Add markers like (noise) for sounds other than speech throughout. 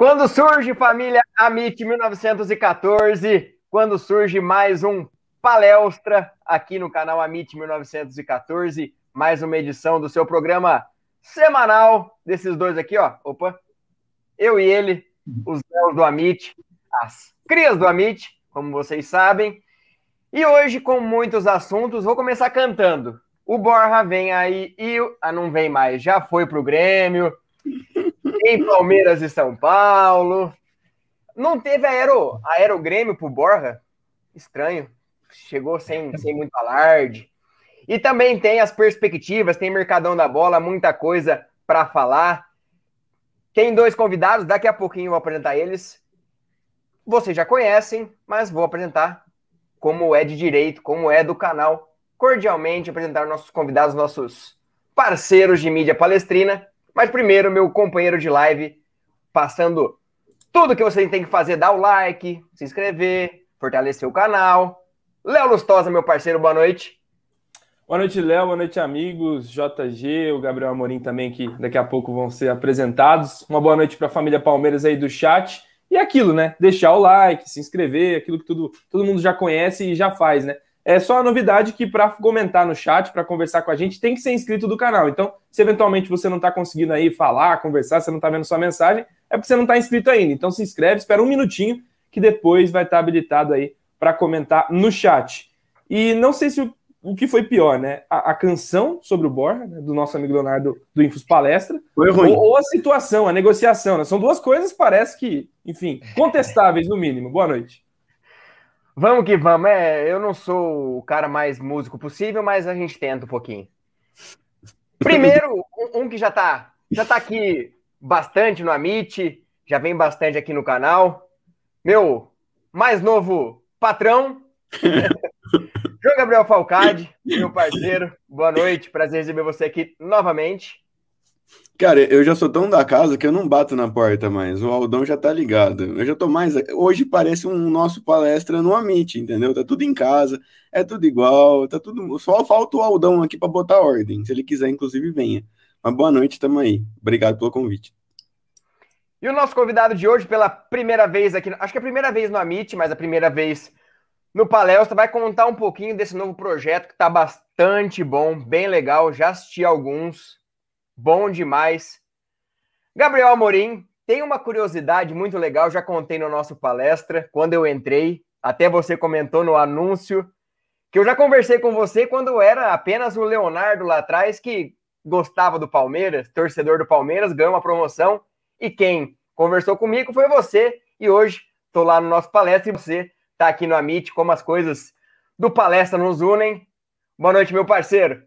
Quando surge família Amit 1914, quando surge mais um palestra aqui no canal Amit 1914, mais uma edição do seu programa semanal desses dois aqui, ó. Opa. Eu e ele, os Léos do Amit, as crias do Amit, como vocês sabem. E hoje, com muitos assuntos, vou começar cantando. O Borja vem aí e. Ah, não vem mais, já foi pro Grêmio em Palmeiras e São Paulo. Não teve aero, aerogrêmio pro Borja? Estranho. Chegou sem, sem muito alarde. E também tem as perspectivas, tem Mercadão da Bola, muita coisa para falar. Tem dois convidados, daqui a pouquinho eu vou apresentar eles. Vocês já conhecem, mas vou apresentar como é de direito, como é do canal. Cordialmente apresentar nossos convidados, nossos parceiros de mídia palestrina. Mas primeiro, meu companheiro de live, passando tudo que você tem que fazer, dar o like, se inscrever, fortalecer o canal. Léo Lustosa, meu parceiro, boa noite. Boa noite, Léo. Boa noite, amigos. JG, o Gabriel Amorim também, que daqui a pouco vão ser apresentados. Uma boa noite para a família Palmeiras aí do chat. E aquilo, né? Deixar o like, se inscrever, aquilo que tudo, todo mundo já conhece e já faz, né? É só a novidade que para comentar no chat, para conversar com a gente, tem que ser inscrito do canal. Então, se eventualmente você não está conseguindo aí falar, conversar, você não está vendo sua mensagem, é porque você não está inscrito ainda. Então, se inscreve, espera um minutinho, que depois vai estar tá habilitado aí para comentar no chat. E não sei se o, o que foi pior, né? A, a canção sobre o Borja, né, do nosso amigo Leonardo do Infos Palestra, foi ruim. Ou, ou a situação, a negociação. Né? São duas coisas, parece que, enfim, contestáveis no mínimo. Boa noite. Vamos que vamos. É, eu não sou o cara mais músico possível, mas a gente tenta um pouquinho. Primeiro, um, um que já tá, já tá aqui bastante no Amit, já vem bastante aqui no canal. Meu mais novo patrão, (laughs) João Gabriel Falcade, meu parceiro. Boa noite, prazer receber você aqui novamente. Cara, eu já sou tão da casa que eu não bato na porta mais. O Aldão já tá ligado. Eu já tô mais. Hoje parece um nosso palestra no Amit, entendeu? Tá tudo em casa, é tudo igual, tá tudo. Só falta o Aldão aqui para botar ordem. Se ele quiser, inclusive, venha. Mas boa noite, tamo aí. Obrigado pelo convite. E o nosso convidado de hoje, pela primeira vez aqui, acho que é a primeira vez no Amit, mas a primeira vez no Palestra, vai contar um pouquinho desse novo projeto que tá bastante bom, bem legal. Já assisti alguns bom demais. Gabriel Amorim, tem uma curiosidade muito legal, já contei no nosso palestra, quando eu entrei, até você comentou no anúncio, que eu já conversei com você quando era apenas o Leonardo lá atrás, que gostava do Palmeiras, torcedor do Palmeiras, ganhou uma promoção, e quem conversou comigo foi você, e hoje estou lá no nosso palestra e você está aqui no Amit, como as coisas do palestra nos unem. Boa noite, meu parceiro.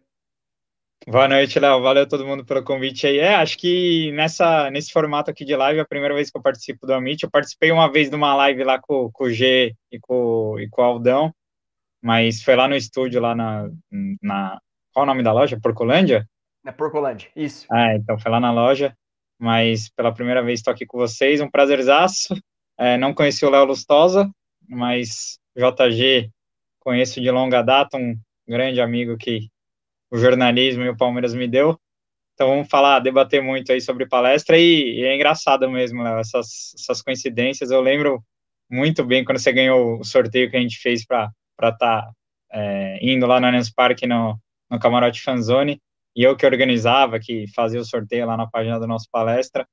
Boa noite, Léo. Valeu todo mundo pelo convite aí. É, acho que nessa, nesse formato aqui de live é a primeira vez que eu participo do Amit. Eu participei uma vez de uma live lá com, com o G e com, e com o Aldão, mas foi lá no estúdio, lá na, na. Qual o nome da loja? Porcolândia? Na Porcolândia, isso. Ah, então foi lá na loja. mas pela primeira vez estou aqui com vocês, um prazerzaço. É, não conheci o Léo Lustosa, mas JG conheço de longa data, um grande amigo que o jornalismo e o Palmeiras me deu. Então vamos falar, debater muito aí sobre palestra e, e é engraçado mesmo, Léo, essas, essas coincidências. Eu lembro muito bem quando você ganhou o sorteio que a gente fez para estar tá, é, indo lá no Allianz Parque no, no Camarote Fanzone, e eu que organizava, que fazia o sorteio lá na página do nosso palestra.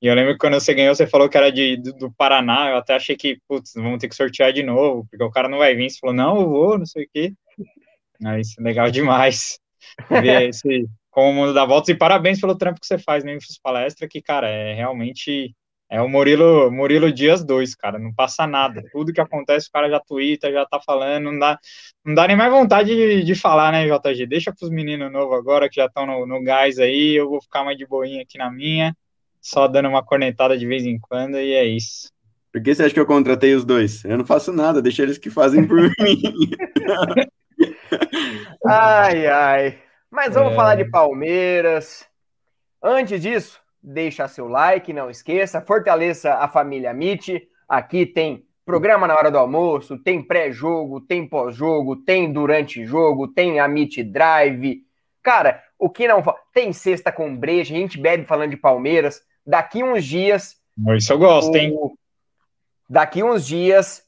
E eu lembro que quando você ganhou, você falou que era de, do, do Paraná, eu até achei que, putz, vamos ter que sortear de novo, porque o cara não vai vir. Você falou, não, eu vou, não sei o quê. Mas legal demais ver esse, como o mundo dá voltas, e parabéns pelo trampo que você faz no Infos Palestra, que, cara, é realmente é o Murilo, Murilo Dias 2, cara, não passa nada. Tudo que acontece, o cara já twitta, já tá falando, não dá, não dá nem mais vontade de, de falar, né, JG? Deixa pros meninos novos agora, que já estão no, no gás aí, eu vou ficar mais de boinha aqui na minha, só dando uma cornetada de vez em quando, e é isso. Por que você acha que eu contratei os dois? Eu não faço nada, deixa eles que fazem por (laughs) mim. Ai, ai. Mas vamos é... falar de Palmeiras. Antes disso, deixa seu like, não esqueça, fortaleça a família Mit. Aqui tem programa na hora do almoço, tem pré-jogo, tem pós-jogo, tem durante jogo, tem a Mit Drive. Cara, o que não tem sexta com breja, a gente bebe falando de Palmeiras. Daqui uns dias. Isso eu gosto, o... hein? Daqui uns dias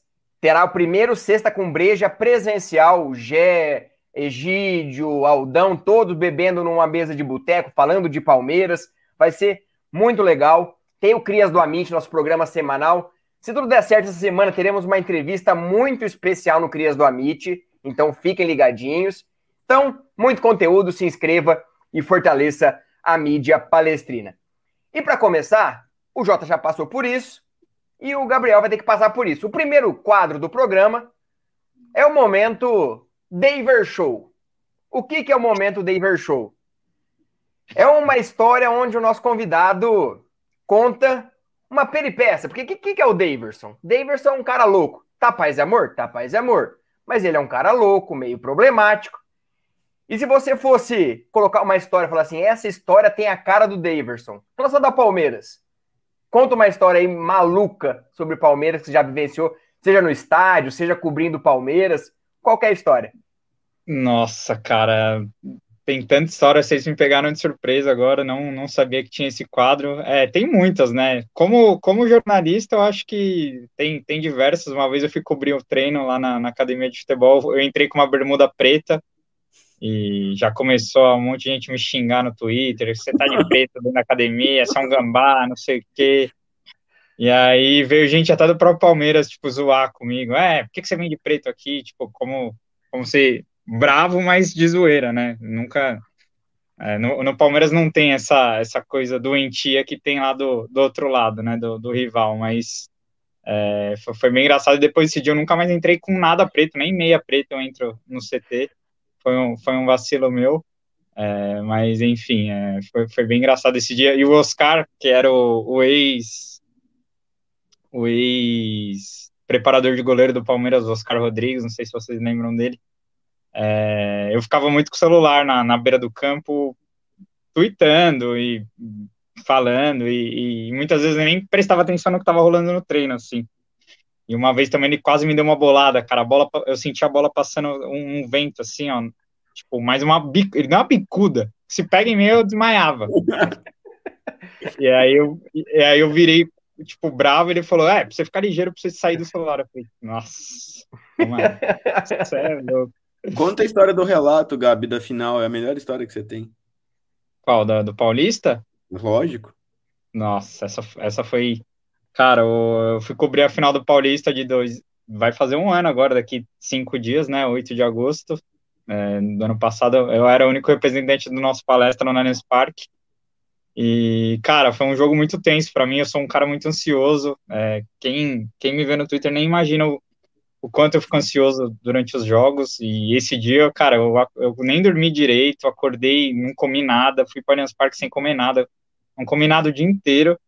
terá o primeiro sexta com breja presencial, Gé, Egídio, Aldão, todos bebendo numa mesa de boteco, falando de Palmeiras. Vai ser muito legal. Tem o Crias do Amit, nosso programa semanal. Se tudo der certo essa semana, teremos uma entrevista muito especial no Crias do Amit. Então fiquem ligadinhos. Então, muito conteúdo, se inscreva e fortaleça a mídia palestrina. E para começar, o Jota já passou por isso e o Gabriel vai ter que passar por isso. O primeiro quadro do programa é o momento Daver Show. O que, que é o momento Daver Show? É uma história onde o nosso convidado conta uma peripécia. Porque o que, que, é o Daverson? Daverson é um cara louco. Tá paz e amor? Tá paz e amor. Mas ele é um cara louco, meio problemático. E se você fosse colocar uma história e falar assim, essa história tem a cara do Daverson, relação da Palmeiras. Conta uma história aí maluca sobre Palmeiras que você já vivenciou, seja no estádio, seja cobrindo Palmeiras. Qual é a história? Nossa, cara, tem tanta história, vocês me pegaram de surpresa agora, não, não sabia que tinha esse quadro. É, tem muitas, né? Como, como jornalista, eu acho que tem, tem diversas. Uma vez eu fui cobrir o um treino lá na, na, academia de futebol, eu entrei com uma bermuda preta e já começou um monte de gente me xingar no Twitter, você tá de preto dentro da academia, você é um gambá, não sei o quê. E aí veio gente até do próprio Palmeiras, tipo, zoar comigo. É, por que, que você vem de preto aqui? Tipo, como, como se bravo, mas de zoeira, né? Nunca. É, no, no, Palmeiras não tem essa, essa coisa doentia que tem lá do, do outro lado, né? Do, do rival, mas é, foi, foi, bem engraçado. Depois desse dia eu nunca mais entrei com nada preto, nem meia preta eu entro no CT. Foi um, foi um vacilo meu. É, mas enfim, é, foi, foi bem engraçado esse dia. E o Oscar, que era o, o ex o ex-preparador de goleiro do Palmeiras, Oscar Rodrigues, não sei se vocês lembram dele. É, eu ficava muito com o celular na, na beira do campo, tweetando e falando, e, e, muitas vezes nem prestava atenção no que estava rolando no treino, assim. E uma vez também ele quase me deu uma bolada, cara. A bola, eu senti a bola passando um, um vento, assim, ó. Tipo, mais uma bicuda. Ele deu uma bicuda. Se pega em mim, eu desmaiava. (laughs) e, aí eu, e aí eu virei tipo, bravo, ele falou, é, pra você ficar ligeiro, pra você sair do celular. Eu falei, nossa, mano, é Conta a história do relato, Gabi, da final, é a melhor história que você tem. Qual, da, do Paulista? Lógico. Nossa, essa, essa foi... Cara, eu, fui cobrir a final do Paulista de dois... Vai fazer um ano agora, daqui cinco dias, né, 8 de agosto. É, do ano passado, eu era o único representante do nosso palestra no Allianz Parque. E, cara, foi um jogo muito tenso para mim. Eu sou um cara muito ansioso. É, quem, quem me vê no Twitter nem imagina o, o, quanto eu fico ansioso durante os jogos. E esse dia, cara, eu, eu nem dormi direito, acordei, não comi nada, fui para o Parque sem comer nada. Não comi nada o dia inteiro.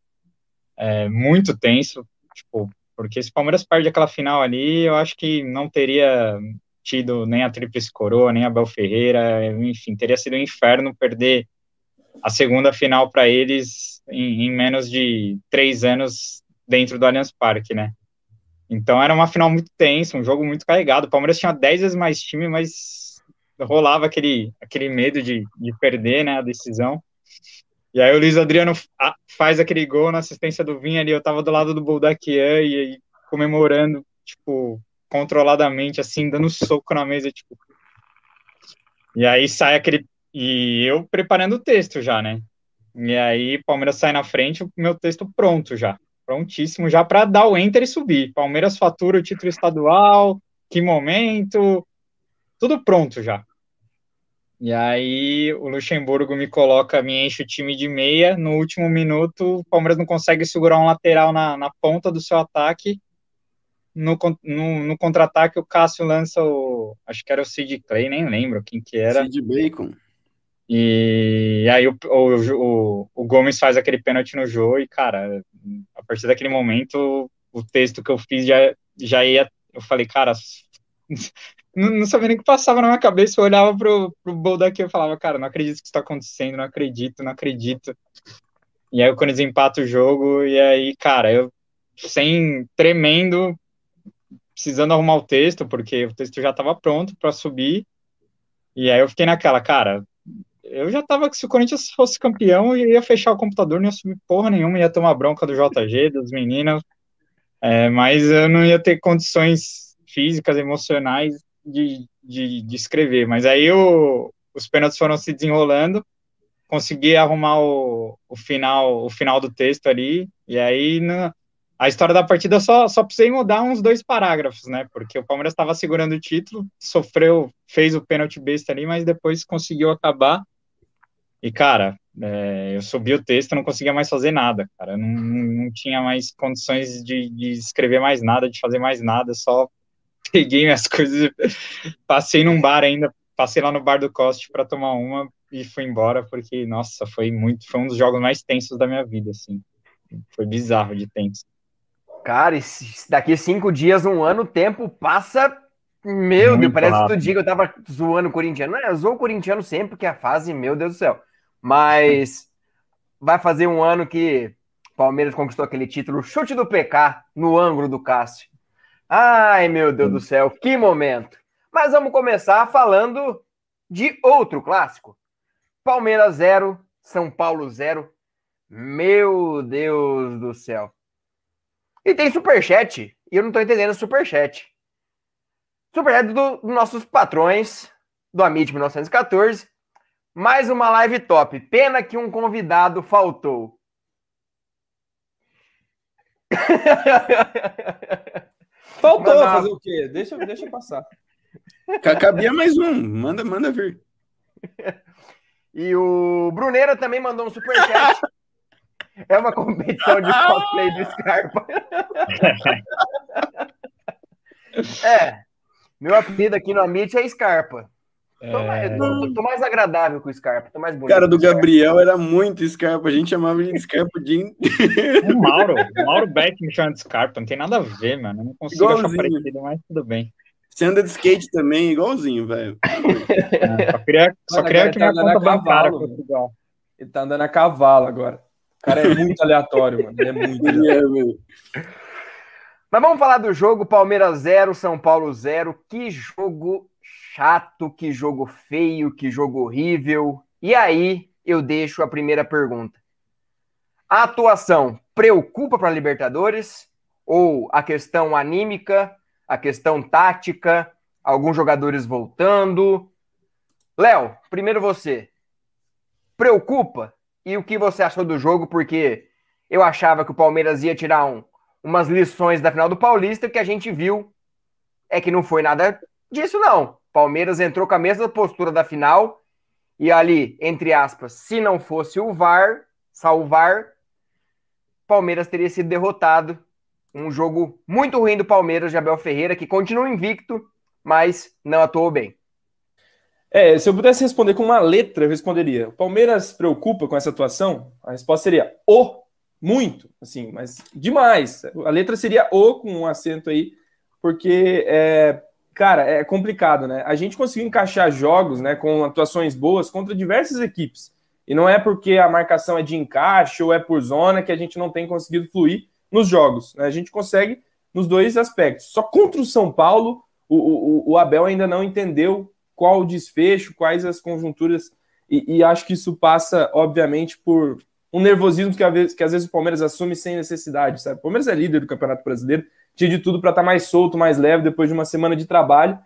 É, muito tenso, tipo, porque se o Palmeiras perde aquela final ali, eu acho que não teria tido nem a Tríplice Coroa, nem a Bel Ferreira, enfim, teria sido um inferno perder a segunda final para eles em, em, menos de três anos dentro do Allianz Parque, né? Então era uma final muito tensa, um jogo muito carregado. O Palmeiras tinha 10 vezes mais time, mas rolava aquele, aquele medo de, de perder né, a decisão. E aí o Luiz Adriano faz aquele gol na assistência do Vinha ali, eu tava do lado do Boldaquian e aí comemorando, tipo, controladamente, assim, dando soco na mesa, tipo. E aí sai aquele. E eu preparando o texto já, né? E aí Palmeiras sai na frente, o meu texto pronto já. Prontíssimo já para dar o enter e subir. Palmeiras fatura o título estadual, que momento. Tudo pronto já. E aí o Luxemburgo me coloca, me enche o time de meia. No último minuto, o Palmeiras não consegue segurar um lateral na, na ponta do seu ataque. No, no, no contra-ataque, o Cássio lança o. Acho que era o Sid Clay, nem lembro quem que era. Sid Bacon. E aí o, o, o, o Gomes faz aquele pênalti no jogo e, cara, a partir daquele momento, o texto que eu fiz já, já ia. Eu falei, cara, não, não, sabia nem o que passava na minha cabeça. Eu olhava pro, pro Boldak e falava, cara, não acredito que isso tá acontecendo, não acredito, não acredito. E aí o Corinthians empata o jogo, e aí, cara, eu sem tremendo, precisando arrumar o texto, porque o texto já estava pronto para subir. E aí eu fiquei naquela, cara, eu já tava que se o Corinthians fosse campeão, eu ia fechar o computador, não ia subir porra nenhuma, ia tomar bronca do JG, dos meninos, é, mas eu não ia ter condições físicas, emocionais de, de, de escrever. Mas aí o, os pênaltis foram se desenrolando, consegui arrumar o, o, final, o final do texto ali, e aí na, a história da partida só, só precisei mudar uns dois parágrafos, né? Porque o Palmeiras estava segurando o título, sofreu, fez o pênalti besta ali, mas depois conseguiu acabar. E, cara, é, eu subi o texto, não conseguia mais fazer nada, cara. Não, não tinha mais condições de, de escrever mais nada, de fazer mais nada, só (laughs) peguei minhas coisas, passei num bar ainda, passei lá no bar do Coste para tomar uma e fui embora, porque, nossa, foi muito, foi um dos jogos mais tensos da minha vida, assim. Foi bizarro de tenso. Cara, daqui cinco dias, um ano, o tempo passa. Meu muito Deus, parece rápido. todo dia que eu tava zoando o corintiano. Não, eu zoo o corintiano sempre, porque a fase, meu Deus do céu. Mas vai fazer um ano que Palmeiras conquistou aquele título, chute do PK no ângulo do Cássio. Ai, meu Deus do céu, que momento! Mas vamos começar falando de outro clássico. Palmeiras 0, São Paulo 0. Meu Deus do céu. E tem superchat, e eu não tô entendendo superchat. Superchat dos do nossos patrões do Amit 1914. Mais uma live top. Pena que um convidado faltou. (laughs) Faltou Mas, fazer o quê? Deixa, deixa passar. Cabia mais um. Manda, manda vir. (laughs) E o Bruneira também mandou um superchat. É uma competição de cosplay do Scarpa. (laughs) é. Meu apelido aqui no Amit é Scarpa. Tô mais, é. tô, tô, mais agradável com o Scarpa, tô mais bonito. Cara, do Gabriel era muito Scarpa, a gente chamava de Scarpa o dia inteiro. O Mauro, o Mauro Beck me chama de Scarpa, não tem nada a ver, mano. Não consigo igualzinho. achar parecido, mas tudo bem. Você anda de skate também, igualzinho, velho. É, só queria, só queria que tá minha conta bancária Portugal. Ele tá andando a cavalo agora. O cara é muito aleatório, mano. Ele é muito é, aleatório. Mas vamos falar do jogo Palmeiras 0, São Paulo 0. Que jogo chato, que jogo feio, que jogo horrível. E aí eu deixo a primeira pergunta. A atuação preocupa para Libertadores? Ou a questão anímica, a questão tática, alguns jogadores voltando? Léo, primeiro você. Preocupa? E o que você achou do jogo? Porque eu achava que o Palmeiras ia tirar um, umas lições da final do Paulista, que a gente viu é que não foi nada disso, não. Palmeiras entrou com a mesma postura da final e ali, entre aspas, se não fosse o VAR, salvar, Palmeiras teria sido derrotado. Um jogo muito ruim do Palmeiras de Abel Ferreira, que continua invicto, mas não atuou bem. É, se eu pudesse responder com uma letra, eu responderia: o Palmeiras preocupa com essa atuação? A resposta seria o, muito, assim, mas demais. A letra seria o com um acento aí, porque é, Cara, é complicado, né? A gente conseguiu encaixar jogos, né, com atuações boas contra diversas equipes. E não é porque a marcação é de encaixe ou é por zona que a gente não tem conseguido fluir nos jogos. Né? A gente consegue nos dois aspectos. Só contra o São Paulo, o, o, o Abel ainda não entendeu qual o desfecho, quais as conjunturas, e, e, acho que isso passa, obviamente, por um nervosismo que, às vezes, que às vezes o Palmeiras assume sem necessidade, sabe? O Palmeiras é líder do Campeonato Brasileiro, tinha de tudo para estar tá mais solto, mais leve depois de uma semana de trabalho,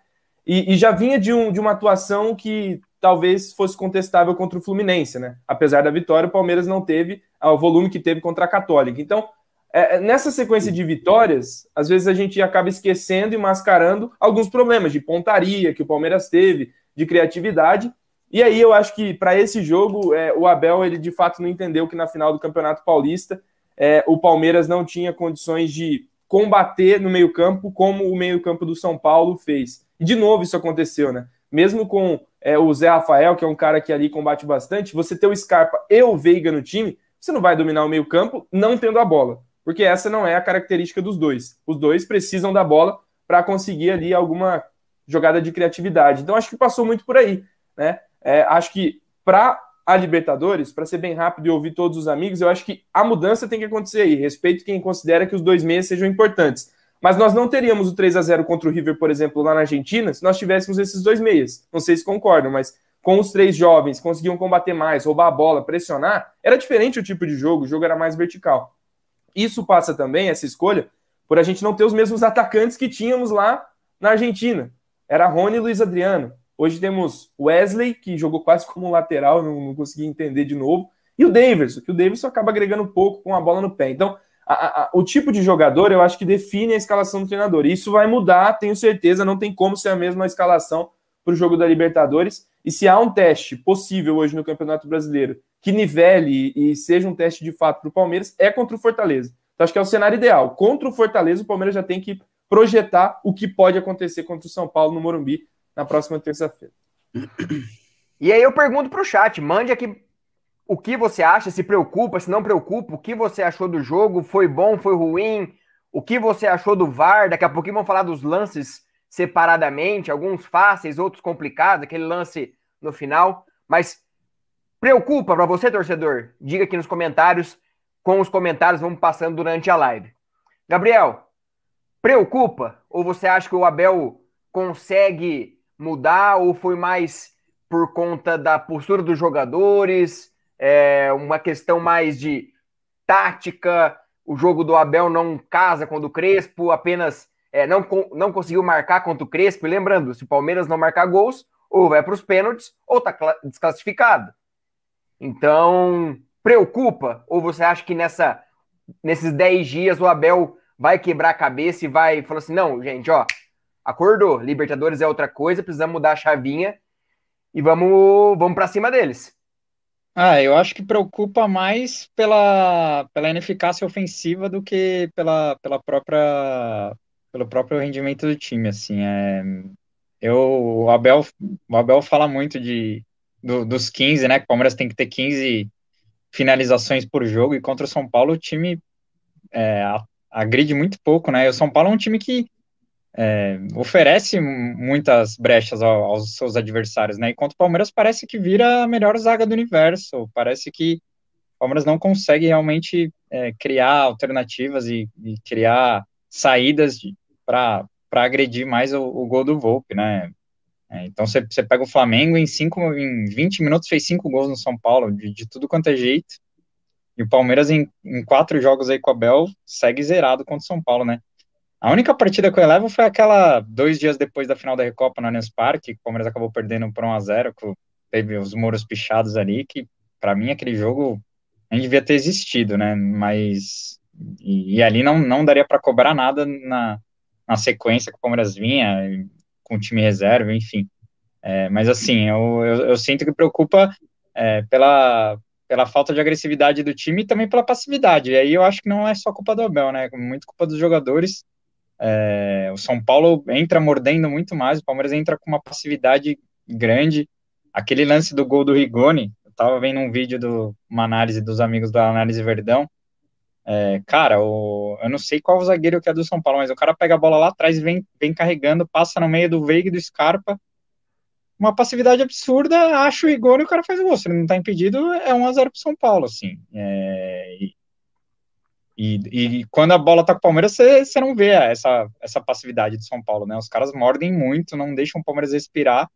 e, e já vinha de, um, de uma atuação que talvez fosse contestável contra o Fluminense, né? Apesar da vitória, o Palmeiras não teve o volume que teve contra a Católica. Então, é, é, nessa sequência de vitórias, às vezes a gente acaba esquecendo e mascarando alguns problemas de pontaria que o Palmeiras teve, de criatividade. E aí eu acho que para esse jogo, é, o Abel ele de fato não entendeu que na final do Campeonato Paulista é, o Palmeiras não tinha condições de combater no meio-campo como o meio-campo do São Paulo fez. E de novo isso aconteceu, né? Mesmo com é, o Zé Rafael, que é um cara que ali combate bastante, você ter o Scarpa e o Veiga no time, você não vai dominar o meio-campo não tendo a bola porque essa não é a característica dos dois. Os dois precisam da bola para conseguir ali alguma jogada de criatividade. Então acho que passou muito por aí, né? É, acho que para a Libertadores, para ser bem rápido e ouvir todos os amigos, eu acho que a mudança tem que acontecer aí. Respeito quem considera que os dois meses sejam importantes. Mas nós não teríamos o 3 a 0 contra o River, por exemplo, lá na Argentina, se nós tivéssemos esses dois meias. Não sei se concordam, mas com os três jovens conseguiam combater mais, roubar a bola, pressionar, era diferente o tipo de jogo, o jogo era mais vertical. Isso passa também, essa escolha, por a gente não ter os mesmos atacantes que tínhamos lá na Argentina. Era Rony e Luiz Adriano. Hoje temos Wesley, que jogou quase como lateral, não, não consegui entender de novo, e o Davidson, que o Davidson acaba agregando pouco com a bola no pé. Então, a, a, o tipo de jogador eu acho que define a escalação do treinador. E isso vai mudar, tenho certeza, não tem como ser a mesma escalação para o jogo da Libertadores. E se há um teste possível hoje no Campeonato Brasileiro que nivele e seja um teste de fato para o Palmeiras, é contra o Fortaleza. Então, acho que é o cenário ideal. Contra o Fortaleza, o Palmeiras já tem que projetar o que pode acontecer contra o São Paulo no Morumbi na próxima terça-feira. E aí eu pergunto para o chat, mande aqui o que você acha, se preocupa, se não preocupa, o que você achou do jogo, foi bom, foi ruim, o que você achou do VAR, daqui a pouquinho vamos falar dos lances separadamente, alguns fáceis, outros complicados, aquele lance no final, mas Preocupa para você, torcedor? Diga aqui nos comentários. Com os comentários, vamos passando durante a live. Gabriel, preocupa? Ou você acha que o Abel consegue mudar? Ou foi mais por conta da postura dos jogadores? É uma questão mais de tática? O jogo do Abel não casa com o Crespo, apenas é, não, não conseguiu marcar contra o Crespo. E lembrando, se o Palmeiras não marcar gols, ou vai para os pênaltis, ou está desclassificado. Então, preocupa? Ou você acha que nessa, nesses 10 dias o Abel vai quebrar a cabeça e vai falar assim: não, gente, ó, acordou, Libertadores é outra coisa, precisamos mudar a chavinha e vamos, vamos para cima deles. Ah, eu acho que preocupa mais pela, pela ineficácia ofensiva do que pela, pela própria pelo próprio rendimento do time, assim, é, eu, o Abel, o Abel fala muito de, do, dos 15, né? Que o Palmeiras tem que ter 15 finalizações por jogo, e contra o São Paulo o time é, agride muito pouco, né? E o São Paulo é um time que é, oferece muitas brechas aos seus adversários, né? Enquanto o Palmeiras parece que vira a melhor zaga do universo, parece que o Palmeiras não consegue realmente é, criar alternativas e, e criar saídas para agredir mais o, o, gol do Volpe, né? É, então você, você pega o Flamengo em, cinco, em 20 minutos fez cinco gols no São Paulo, de, de tudo quanto é jeito. E o Palmeiras em, em quatro jogos aí com a Bel segue zerado contra o São Paulo, né? A única partida que eu levo foi aquela dois dias depois da final da Recopa no Allianz Parque, que o Palmeiras acabou perdendo por 1 a 0 que teve os muros pichados ali, que para mim aquele jogo nem devia ter existido, né? Mas e, e ali não, não daria para cobrar nada na, na sequência que o Palmeiras vinha, com o time reserva, enfim. É, mas assim, eu, eu, eu, sinto que preocupa é, pela, pela falta de agressividade do time e também pela passividade. E aí eu acho que não é só culpa do Abel, né? Muito culpa dos jogadores. É, o São Paulo entra mordendo muito mais, o Palmeiras entra com uma passividade grande. Aquele lance do gol do Rigoni, eu tava vendo um vídeo de uma análise dos amigos da Análise Verdão, é, cara, o, eu não sei qual zagueiro que é do São Paulo, mas o cara pega a bola lá atrás vem, vem carregando, passa no meio do Veiga e do Scarpa, uma passividade absurda, acha o Rigoni e o cara faz o gol. Se ele não tá impedido, é 1x0 pro São Paulo, assim. É, e, e, quando a bola tá com o Palmeiras, você, não vê essa, essa passividade de São Paulo, né? Os caras mordem muito, não deixam o Palmeiras respirar.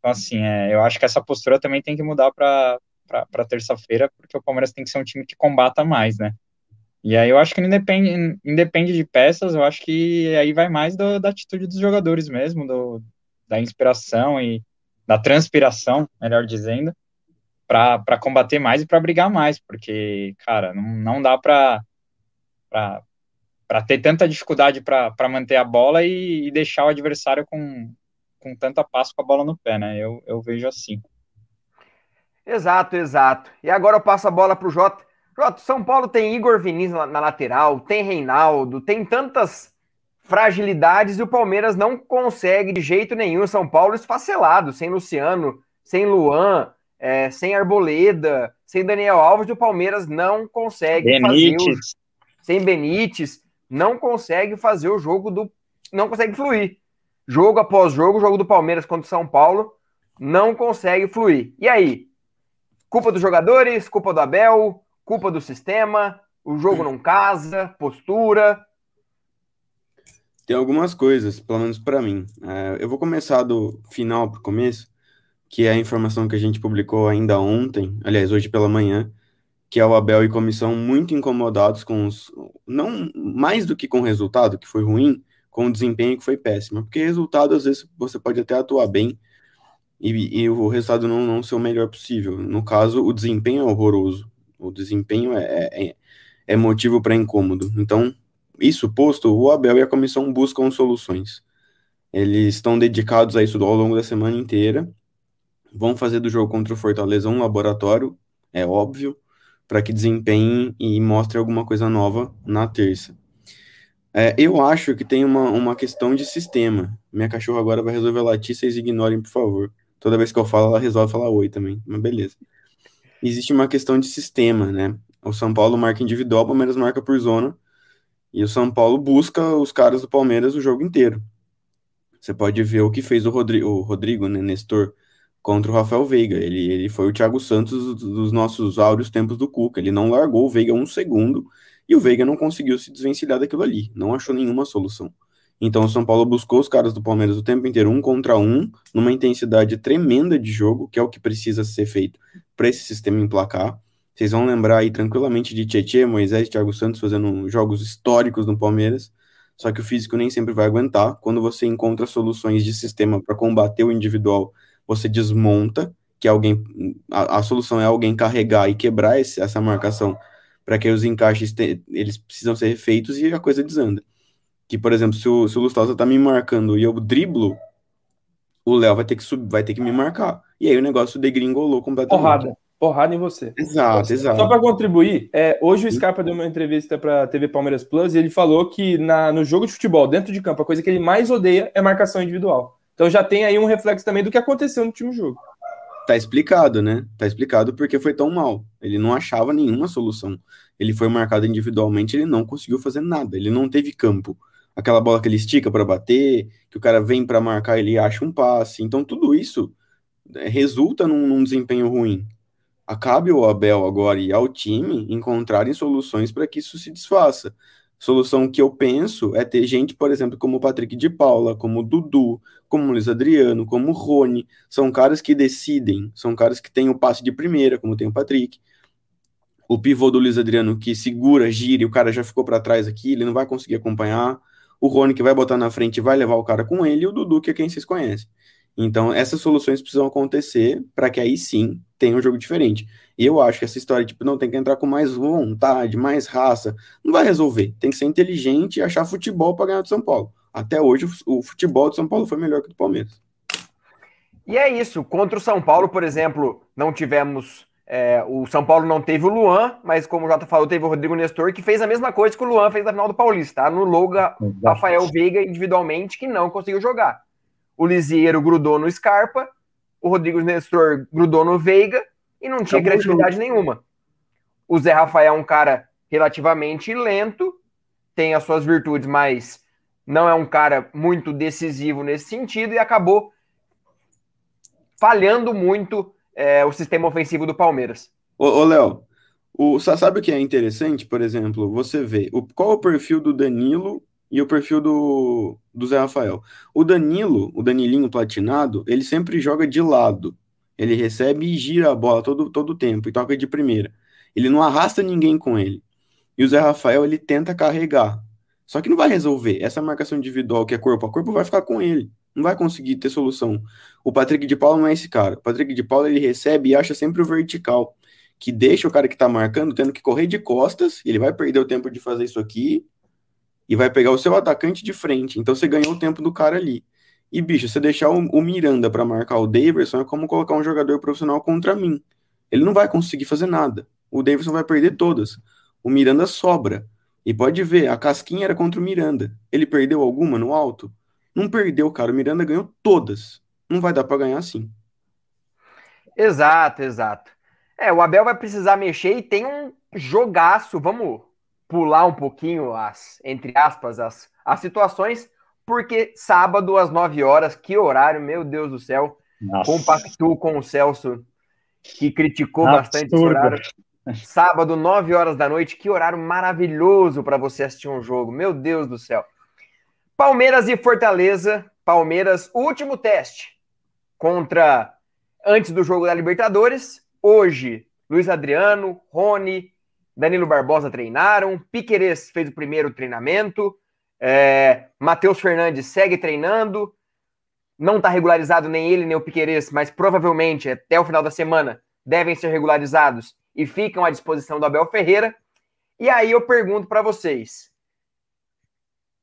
Então, assim, é, eu acho que essa postura também tem que mudar para terça-feira, porque o Palmeiras tem que ser um time que combata mais, né? E aí eu acho que independe, independe de peças, eu acho que aí vai mais do, da atitude dos jogadores mesmo, do, da inspiração e da transpiração, melhor dizendo, para combater mais e para brigar mais, porque, cara, não, não dá para ter tanta dificuldade para manter a bola e, e, deixar o adversário com, com tanta paz com a bola no pé, né? Eu, eu vejo assim. Exato, exato. E agora eu passo a bola para o Jota. Jota, São Paulo tem Igor Vinícius na, na lateral, tem Reinaldo, tem tantas fragilidades e o Palmeiras não consegue de jeito nenhum. São Paulo esfacelado, sem Luciano, sem Luan, é, sem Arboleda, sem Daniel Alves, o Palmeiras não consegue Benítez. fazer o, sem Benítez, não consegue fazer o jogo do. não consegue fluir. Jogo após jogo, jogo do Palmeiras contra o São Paulo não consegue fluir. E aí? Culpa dos jogadores, culpa do Abel, culpa do sistema, o jogo não casa, postura. Tem algumas coisas, pelo menos para mim. É, eu vou começar do final para o começo, que é a informação que a gente publicou ainda ontem, aliás, hoje pela manhã, que é o Abel e comissão muito incomodados com os. Não mais do que com o resultado, que foi ruim, com o desempenho que foi péssimo. Porque resultado, às vezes, você pode até atuar bem e, e o resultado não, não ser o melhor possível. No caso, o desempenho é horroroso. O desempenho é, é, é motivo para incômodo. Então, isso posto, o Abel e a comissão buscam soluções. Eles estão dedicados a isso ao longo da semana inteira. Vão fazer do jogo contra o Fortaleza um laboratório, é óbvio, para que desempenhe e mostre alguma coisa nova na terça. É, eu acho que tem uma, uma questão de sistema. Minha cachorra agora vai resolver latir, vocês ignorem, por favor. Toda vez que eu falo, ela resolve falar oi também, mas beleza. Existe uma questão de sistema, né? O São Paulo marca individual, o Palmeiras marca por zona. E o São Paulo busca os caras do Palmeiras o jogo inteiro. Você pode ver o que fez o Rodrigo, o Rodrigo né, Nestor, contra o Rafael Veiga. Ele, ele foi o Thiago Santos dos nossos áureos tempos do Cuca. Ele não largou o Veiga um segundo e o Veiga não conseguiu se desvencilhar daquilo ali. Não achou nenhuma solução. Então o São Paulo buscou os caras do Palmeiras o tempo inteiro, um contra um, numa intensidade tremenda de jogo, que é o que precisa ser feito para esse sistema emplacar. Vocês vão lembrar aí tranquilamente de Tietchan, Moisés e Thiago Santos fazendo jogos históricos no Palmeiras. Só que o físico nem sempre vai aguentar. Quando você encontra soluções de sistema para combater o individual, você desmonta, que alguém a, a solução é alguém carregar e quebrar esse, essa marcação para que os encaixes te, eles precisam ser feitos e a coisa desanda. Que, por exemplo, se o, se o Lustosa tá me marcando e eu driblo, o Léo vai ter que subir, vai ter que me marcar. E aí o negócio degringolou completamente. Porrada porrada em você. Exato, exato. Só para contribuir, é, hoje o Scarpa deu uma entrevista para a TV Palmeiras Plus e ele falou que na, no jogo de futebol, dentro de campo, a coisa que ele mais odeia é marcação individual. Então já tem aí um reflexo também do que aconteceu no último jogo. Tá explicado, né? Tá explicado porque foi tão mal. Ele não achava nenhuma solução. Ele foi marcado individualmente, ele não conseguiu fazer nada. Ele não teve campo. Aquela bola que ele estica para bater, que o cara vem para marcar, ele acha um passe. Então tudo isso é, resulta num, num desempenho ruim. Acabe o Abel agora e ao time encontrarem soluções para que isso se desfaça. Solução que eu penso é ter gente, por exemplo, como o Patrick de Paula, como o Dudu, como o Luiz Adriano, como o Rony. São caras que decidem, são caras que têm o passe de primeira, como tem o Patrick. O pivô do Luiz Adriano que segura, gira e o cara já ficou para trás aqui, ele não vai conseguir acompanhar. O Rony que vai botar na frente vai levar o cara com ele, e o Dudu, que é quem vocês conhecem. Então, essas soluções precisam acontecer para que aí sim tenha um jogo diferente. E eu acho que essa história, tipo, não tem que entrar com mais vontade, mais raça, não vai resolver. Tem que ser inteligente e achar futebol para ganhar do São Paulo. Até hoje, o futebol do São Paulo foi melhor que o do Palmeiras. E é isso. Contra o São Paulo, por exemplo, não tivemos. É, o São Paulo não teve o Luan, mas como o Jota falou, teve o Rodrigo Nestor, que fez a mesma coisa que o Luan fez na final do Paulista. Anulou o Rafael Veiga individualmente, que não conseguiu jogar o Lisieiro grudou no Scarpa, o Rodrigo Nestor grudou no Veiga e não tinha criatividade nenhuma. O Zé Rafael é um cara relativamente lento, tem as suas virtudes, mas não é um cara muito decisivo nesse sentido e acabou falhando muito é, o sistema ofensivo do Palmeiras. Ô, Léo, o, sabe o que é interessante, por exemplo? Você vê o, qual é o perfil do Danilo e o perfil do, do Zé Rafael. O Danilo, o Danilinho platinado, ele sempre joga de lado. Ele recebe e gira a bola todo, todo o tempo e toca de primeira. Ele não arrasta ninguém com ele. E o Zé Rafael, ele tenta carregar. Só que não vai resolver. Essa marcação individual que é corpo a corpo vai ficar com ele. Não vai conseguir ter solução. O Patrick de Paula não é esse cara. O Patrick de Paula, ele recebe e acha sempre o vertical que deixa o cara que está marcando tendo que correr de costas, ele vai perder o tempo de fazer isso aqui e vai pegar o seu atacante de frente. Então você ganhou o tempo do cara ali. E, bicho, você deixar o, o Miranda para marcar o Davidson é como colocar um jogador profissional contra mim. Ele não vai conseguir fazer nada. O Davidson vai perder todas. O Miranda sobra. E pode ver, a casquinha era contra o Miranda. Ele perdeu alguma no alto? Não perdeu, cara. O Miranda ganhou todas. Não vai dar para ganhar assim. Exato, exato. É, o Abel vai precisar mexer e tem um jogaço. Vamos pular um pouquinho as, entre aspas, as, as situações, porque sábado às 9 horas, que horário, meu Deus do céu. Nossa. Compactou com o Celso, que criticou Absurdo. bastante esse horário. Sábado, 9 horas da noite, que horário maravilhoso para você assistir um jogo. Meu Deus do céu. Palmeiras e Fortaleza. Palmeiras, último teste contra antes do jogo da Libertadores. Hoje, Luiz Adriano, Rony, Danilo Barbosa treinaram, Piquerez fez o primeiro treinamento, é, Matheus Fernandes segue treinando, não está regularizado nem ele nem o Piquerez, mas provavelmente até o final da semana devem ser regularizados e ficam à disposição do Abel Ferreira. E aí eu pergunto para vocês: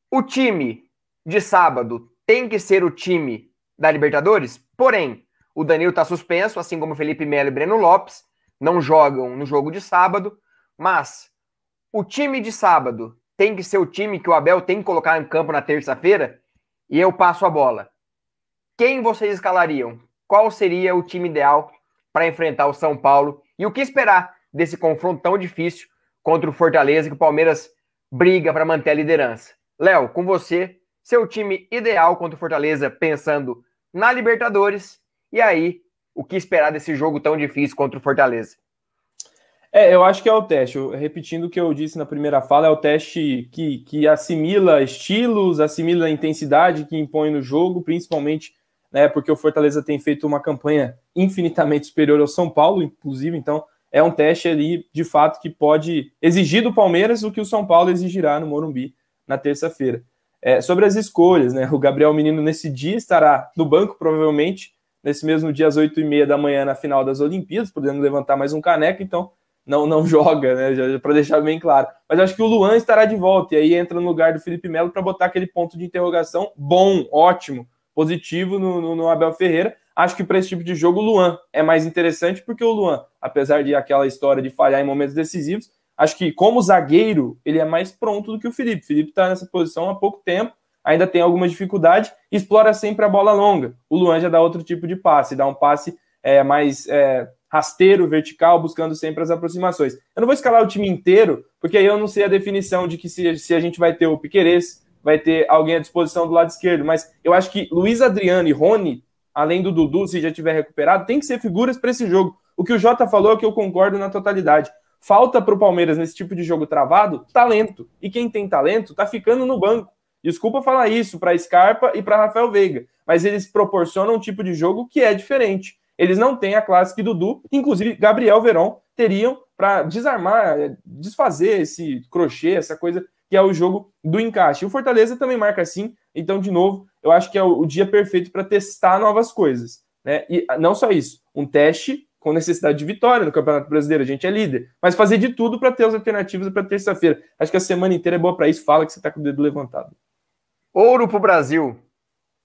o time de sábado tem que ser o time da Libertadores? Porém, o Danilo está suspenso, assim como Felipe Melo e Breno Lopes, não jogam no jogo de sábado, mas o time de sábado tem que ser o time que o Abel tem que colocar em campo na terça-feira e eu passo a bola. Quem vocês escalariam? Qual seria o time ideal para enfrentar o São Paulo? E o que esperar desse confronto tão difícil contra o Fortaleza que o Palmeiras briga para manter a liderança? Léo, com você, seu time ideal contra o Fortaleza pensando na Libertadores e aí, o que esperar desse jogo tão difícil contra o Fortaleza? É, eu acho que é o teste. Eu, repetindo o que eu disse na primeira fala, é o teste que, que assimila estilos, assimila a intensidade que impõe no jogo, principalmente né, porque o Fortaleza tem feito uma campanha infinitamente superior ao São Paulo, inclusive, então é um teste ali, de fato, que pode exigir do Palmeiras o que o São Paulo exigirá no Morumbi na terça-feira. É, sobre as escolhas, né? O Gabriel Menino nesse dia estará no banco, provavelmente, nesse mesmo dia às 8 e meia da manhã na final das Olimpíadas, podendo levantar mais um caneco, então não, não (laughs) joga, né? Para deixar bem claro. Mas acho que o Luan estará de volta, e aí entra no lugar do Felipe Melo para botar aquele ponto de interrogação bom, ótimo, positivo no, no, no Abel Ferreira. Acho que para esse tipo de jogo o Luan é mais interessante, porque o Luan, apesar de aquela história de falhar em momentos decisivos, acho que como zagueiro ele é mais pronto do que o Felipe. O Felipe está nessa posição há pouco tempo, ainda tem alguma dificuldade, explora sempre a bola longa. O Luan já dá outro tipo de passe, dá um passe é, mais é, rasteiro, vertical, buscando sempre as aproximações. Eu não vou escalar o time inteiro, porque aí eu não sei a definição de que se, se a gente vai ter o Piquerez, vai ter alguém à disposição do lado esquerdo, mas eu acho que Luiz Adriano e Rony, além do Dudu, se já tiver recuperado, tem que ser figuras para esse jogo. O que o Jota falou é que eu concordo na totalidade. Falta para o Palmeiras, nesse tipo de jogo travado, talento. E quem tem talento está ficando no banco. Desculpa falar isso para Scarpa e para Rafael Veiga, mas eles proporcionam um tipo de jogo que é diferente. Eles não têm a classe que Dudu, inclusive Gabriel Verón, teriam para desarmar, desfazer esse crochê, essa coisa que é o jogo do encaixe. O Fortaleza também marca assim, então, de novo, eu acho que é o, dia perfeito para testar novas coisas. Né? E não só isso, um teste com necessidade de vitória no Campeonato Brasileiro, a gente é líder, mas fazer de tudo para ter as alternativas para terça-feira. Acho que a semana inteira é boa para isso. Fala que você está com o dedo levantado. Ouro para o Brasil.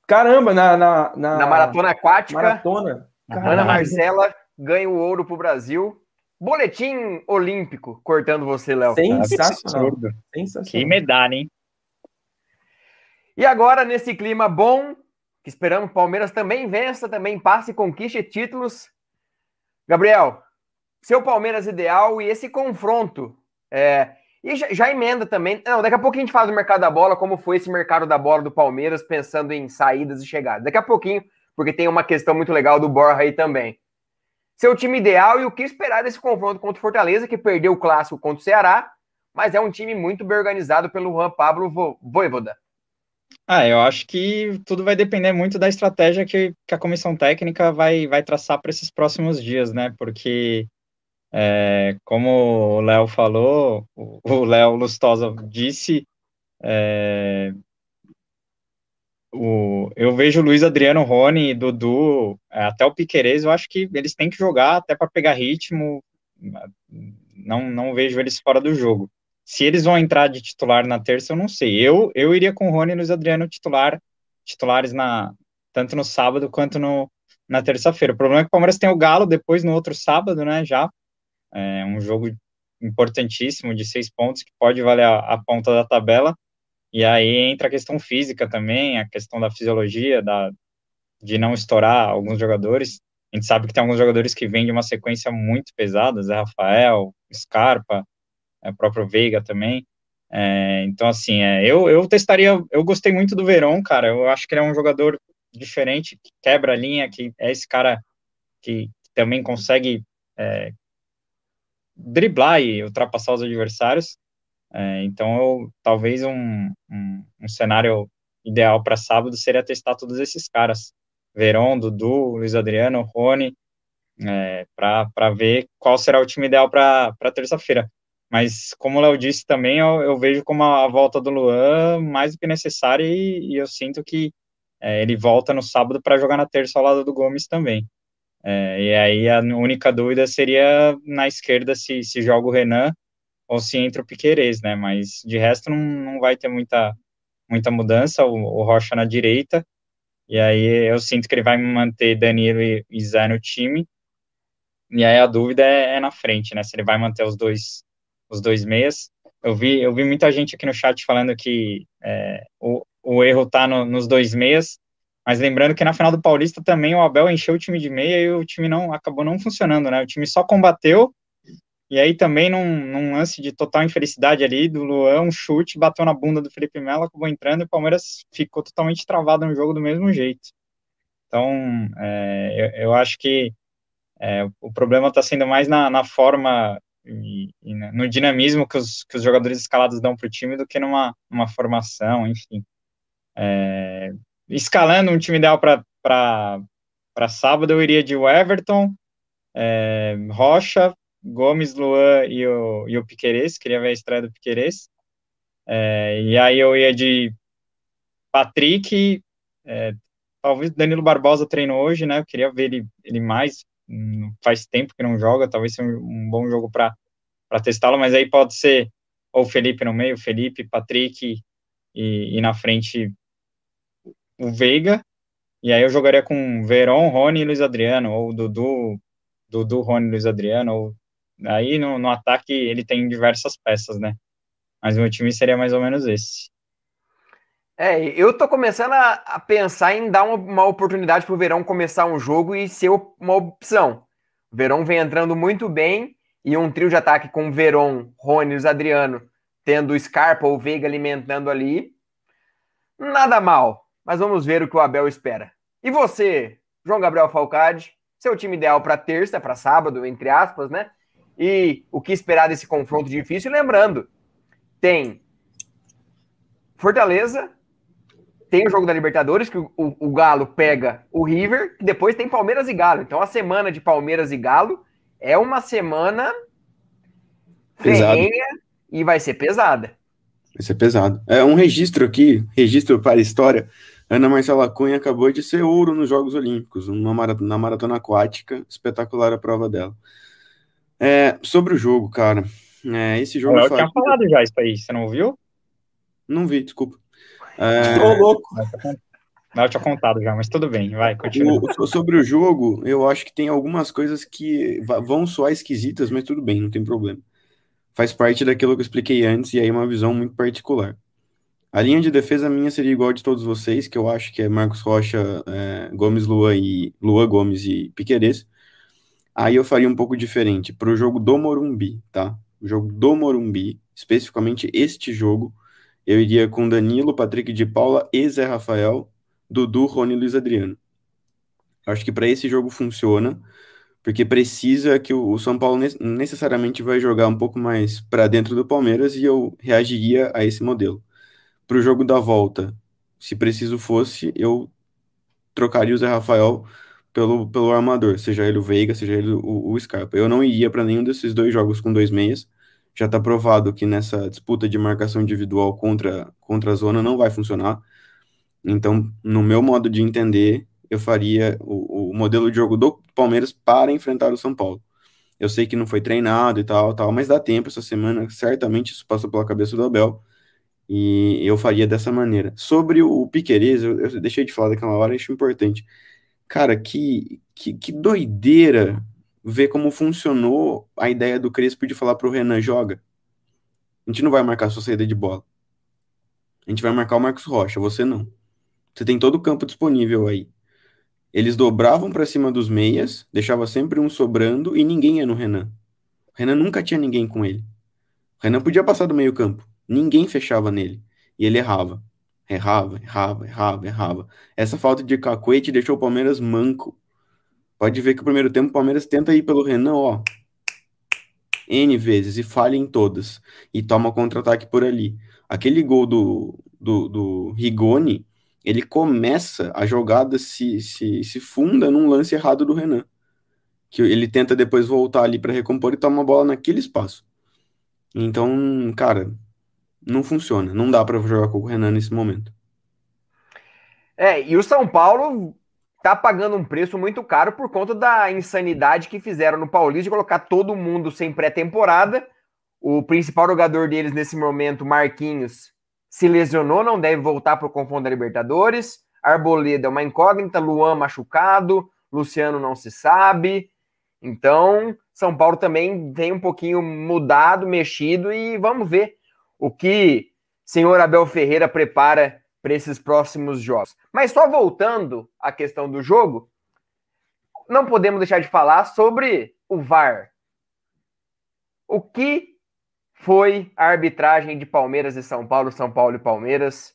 Caramba, na, na, na, na maratona aquática. Maratona. Ana Marcela ganha o ouro para o Brasil. Boletim olímpico, cortando você, Léo. Sensacional. Sensacional. Que medalha, hein? E agora, nesse clima bom, que esperamos o Palmeiras também vença, também passe e conquiste títulos. Gabriel, seu Palmeiras ideal e esse confronto é, e já, já, emenda também. Não, daqui a pouco a gente fala do mercado da bola, como foi esse mercado da bola do Palmeiras, pensando em saídas e chegadas. Daqui a pouquinho, porque tem uma questão muito legal do Borja aí também. Seu time ideal e o que esperar desse confronto contra o Fortaleza, que perdeu o clássico contra o Ceará, mas é um time muito bem organizado pelo Juan Pablo Voivoda. Ah, eu acho que tudo vai depender muito da estratégia que, que a comissão técnica vai, vai traçar para esses próximos dias, né? Porque, é, como o Léo falou, o Léo Lustosa disse, é, o, eu vejo o Luiz Adriano, Rony, Dudu, é, até o Piquerez, eu acho que eles têm que jogar até para pegar ritmo. Não, não vejo eles fora do jogo. Se eles vão entrar de titular na terça, eu não sei. Eu, eu iria com o Rony e Luiz Adriano titular, titulares na, tanto no sábado quanto no, na terça-feira. O problema é que o Palmeiras tem o Galo depois no outro sábado, né? Já. É um jogo importantíssimo de seis pontos que pode valer a, a ponta da tabela. E aí entra a questão física também, a questão da fisiologia, da, de não estourar alguns jogadores. A gente sabe que tem alguns jogadores que vêm de uma sequência muito pesada, Zé Rafael, Scarpa, é, próprio Veiga também. É, então, assim, é, eu, eu testaria, eu gostei muito do Verón, cara, eu acho que ele é um jogador diferente, que quebra a linha, que é esse cara que também consegue é, driblar e ultrapassar os adversários. É, então, eu, talvez um, um, um cenário ideal para sábado seria testar todos esses caras. Verón, Dudu, Luiz Adriano, Rony, é, para ver qual será o time ideal para terça-feira. Mas, como o Léo disse também, eu, eu, vejo como a, volta do Luan mais do que necessária e, e eu sinto que é, ele volta no sábado para jogar na terça ao lado do Gomes também. É, e aí a única dúvida seria na esquerda se, se joga o Renan ou se entra o Piquerez, né? Mas de resto não, não vai ter muita, muita mudança, o, o Rocha na direita, e aí eu sinto que ele vai manter Danilo e, e Zé no time, e aí a dúvida é, é, na frente, né? Se ele vai manter os dois, os dois meias. Eu vi, eu vi muita gente aqui no chat falando que é, o, o erro tá no, nos dois meias, mas lembrando que na final do Paulista também o Abel encheu o time de meia e o time não acabou não funcionando, né? O time só combateu e aí também num, num, lance de total infelicidade ali do Luan, um chute, bateu na bunda do Felipe Melo, acabou entrando e o Palmeiras ficou totalmente travado no jogo do mesmo jeito. Então, é, eu, eu, acho que é, o problema está sendo mais na, na forma e, e, no dinamismo que os, que os jogadores escalados dão para o time do que numa, numa formação, enfim. É, escalando um time ideal para sábado, eu iria de Everton, é, Rocha, Gomes, Luan e o, e o Piquerez, queria ver a estreia do Piquerez. É, e aí eu ia de Patrick, é, talvez Danilo Barbosa treinou hoje, né? Eu queria ver ele, ele mais. Hum, faz tempo que não joga, talvez seja um, um bom jogo para testá-lo, mas aí pode ser ou Felipe no meio, Felipe, Patrick e, e na frente o Veiga. E aí eu jogaria com Veron, Rony e Luiz Adriano, ou Dudu, Dudu, Rony, Luiz Adriano, ou Aí no, no ataque ele tem diversas peças, né? Mas o meu time seria mais ou menos esse. É, eu tô começando a, a pensar em dar uma, uma oportunidade pro Verão começar um jogo e ser uma opção. O Verão vem entrando muito bem e um trio de ataque com Verón, Rony Adriano tendo Scarpa ou Veiga alimentando ali. Nada mal, mas vamos ver o que o Abel espera. E você, João Gabriel Falcade, seu time ideal para terça, para sábado, entre aspas, né? E o que esperar desse confronto difícil. Lembrando, tem Fortaleza, tem o jogo da Libertadores, que o, o, Galo pega o River, e depois tem Palmeiras e Galo. Então a semana de Palmeiras e Galo é uma semana ferrenha e vai ser pesada. Vai ser pesado. É um registro aqui, registro para a história. Ana Marcela Cunha acabou de ser ouro nos Jogos Olímpicos, uma maratona, na maratona aquática, espetacular a prova dela. É, sobre o jogo, cara. É, esse jogo. Eu tinha falado já isso aí, você não ouviu? Não vi, desculpa. É... Tô louco. Não, eu tinha contado já, mas tudo bem, vai, continua. O, sobre o jogo, eu acho que tem algumas coisas que vão soar esquisitas, mas tudo bem, não tem problema. Faz parte daquilo que eu expliquei antes, e aí uma visão muito particular. A linha de defesa minha seria igual de todos vocês, que eu acho que é Marcos Rocha, é, Gomes Luan e Luan Gomes e Piqueires. Aí eu faria um pouco diferente para o jogo do Morumbi, tá? O jogo do Morumbi, especificamente este jogo, eu iria com Danilo, Patrick de Paula e Zé Rafael, Dudu, Rony e Luiz Adriano. Acho que para esse jogo funciona, porque precisa que o, São Paulo necessariamente vai jogar um pouco mais para dentro do Palmeiras e eu reagiria a esse modelo. Para o jogo da volta, se preciso fosse, eu trocaria o Zé Rafael pelo, pelo armador, seja ele o Veiga, seja ele o, o Scarpa. Eu não iria para nenhum desses dois jogos com dois meias. Já está provado que nessa disputa de marcação individual contra, contra a zona não vai funcionar. Então, no meu modo de entender, eu faria o, o modelo de jogo do Palmeiras para enfrentar o São Paulo. Eu sei que não foi treinado e tal, tal, mas dá tempo essa semana, certamente isso passou pela cabeça do Abel, e eu faria dessa maneira. Sobre o Piquerez, eu, eu deixei de falar daquela hora, acho importante. Cara, que, que, que doideira ver como funcionou a ideia do Crespo de falar pro Renan, joga. A gente não vai marcar sua saída de bola. A gente vai marcar o Marcos Rocha, você não. Você tem todo o campo disponível aí. Eles dobravam para cima dos meias, deixava sempre um sobrando e ninguém ia no Renan. O Renan nunca tinha ninguém com ele. O Renan podia passar do meio campo. Ninguém fechava nele. E ele errava. Errava, errava, errava, errava. Essa falta de cacuete deixou o Palmeiras manco. Pode ver que o primeiro tempo o Palmeiras tenta ir pelo Renan, ó. N vezes e falha em todas. E toma contra-ataque por ali. Aquele gol do, do, do Rigoni ele começa a jogada se, se, se funda num lance errado do Renan. Que ele tenta depois voltar ali para recompor e toma a bola naquele espaço. Então, cara, não funciona. Não dá para jogar com o Renan nesse momento. É, e o São Paulo tá pagando um preço muito caro por conta da insanidade que fizeram no Paulista de colocar todo mundo sem pré-temporada. O principal jogador deles nesse momento, Marquinhos, se lesionou, não deve voltar para o confronto da Libertadores. Arboleda é uma incógnita, Luan machucado, Luciano não se sabe. Então, São Paulo também vem um pouquinho mudado, mexido e vamos ver o que senhor Abel Ferreira prepara para esses próximos jogos. Mas só voltando à questão do jogo, não podemos deixar de falar sobre o VAR. O que foi a arbitragem de Palmeiras e São Paulo, São Paulo e Palmeiras.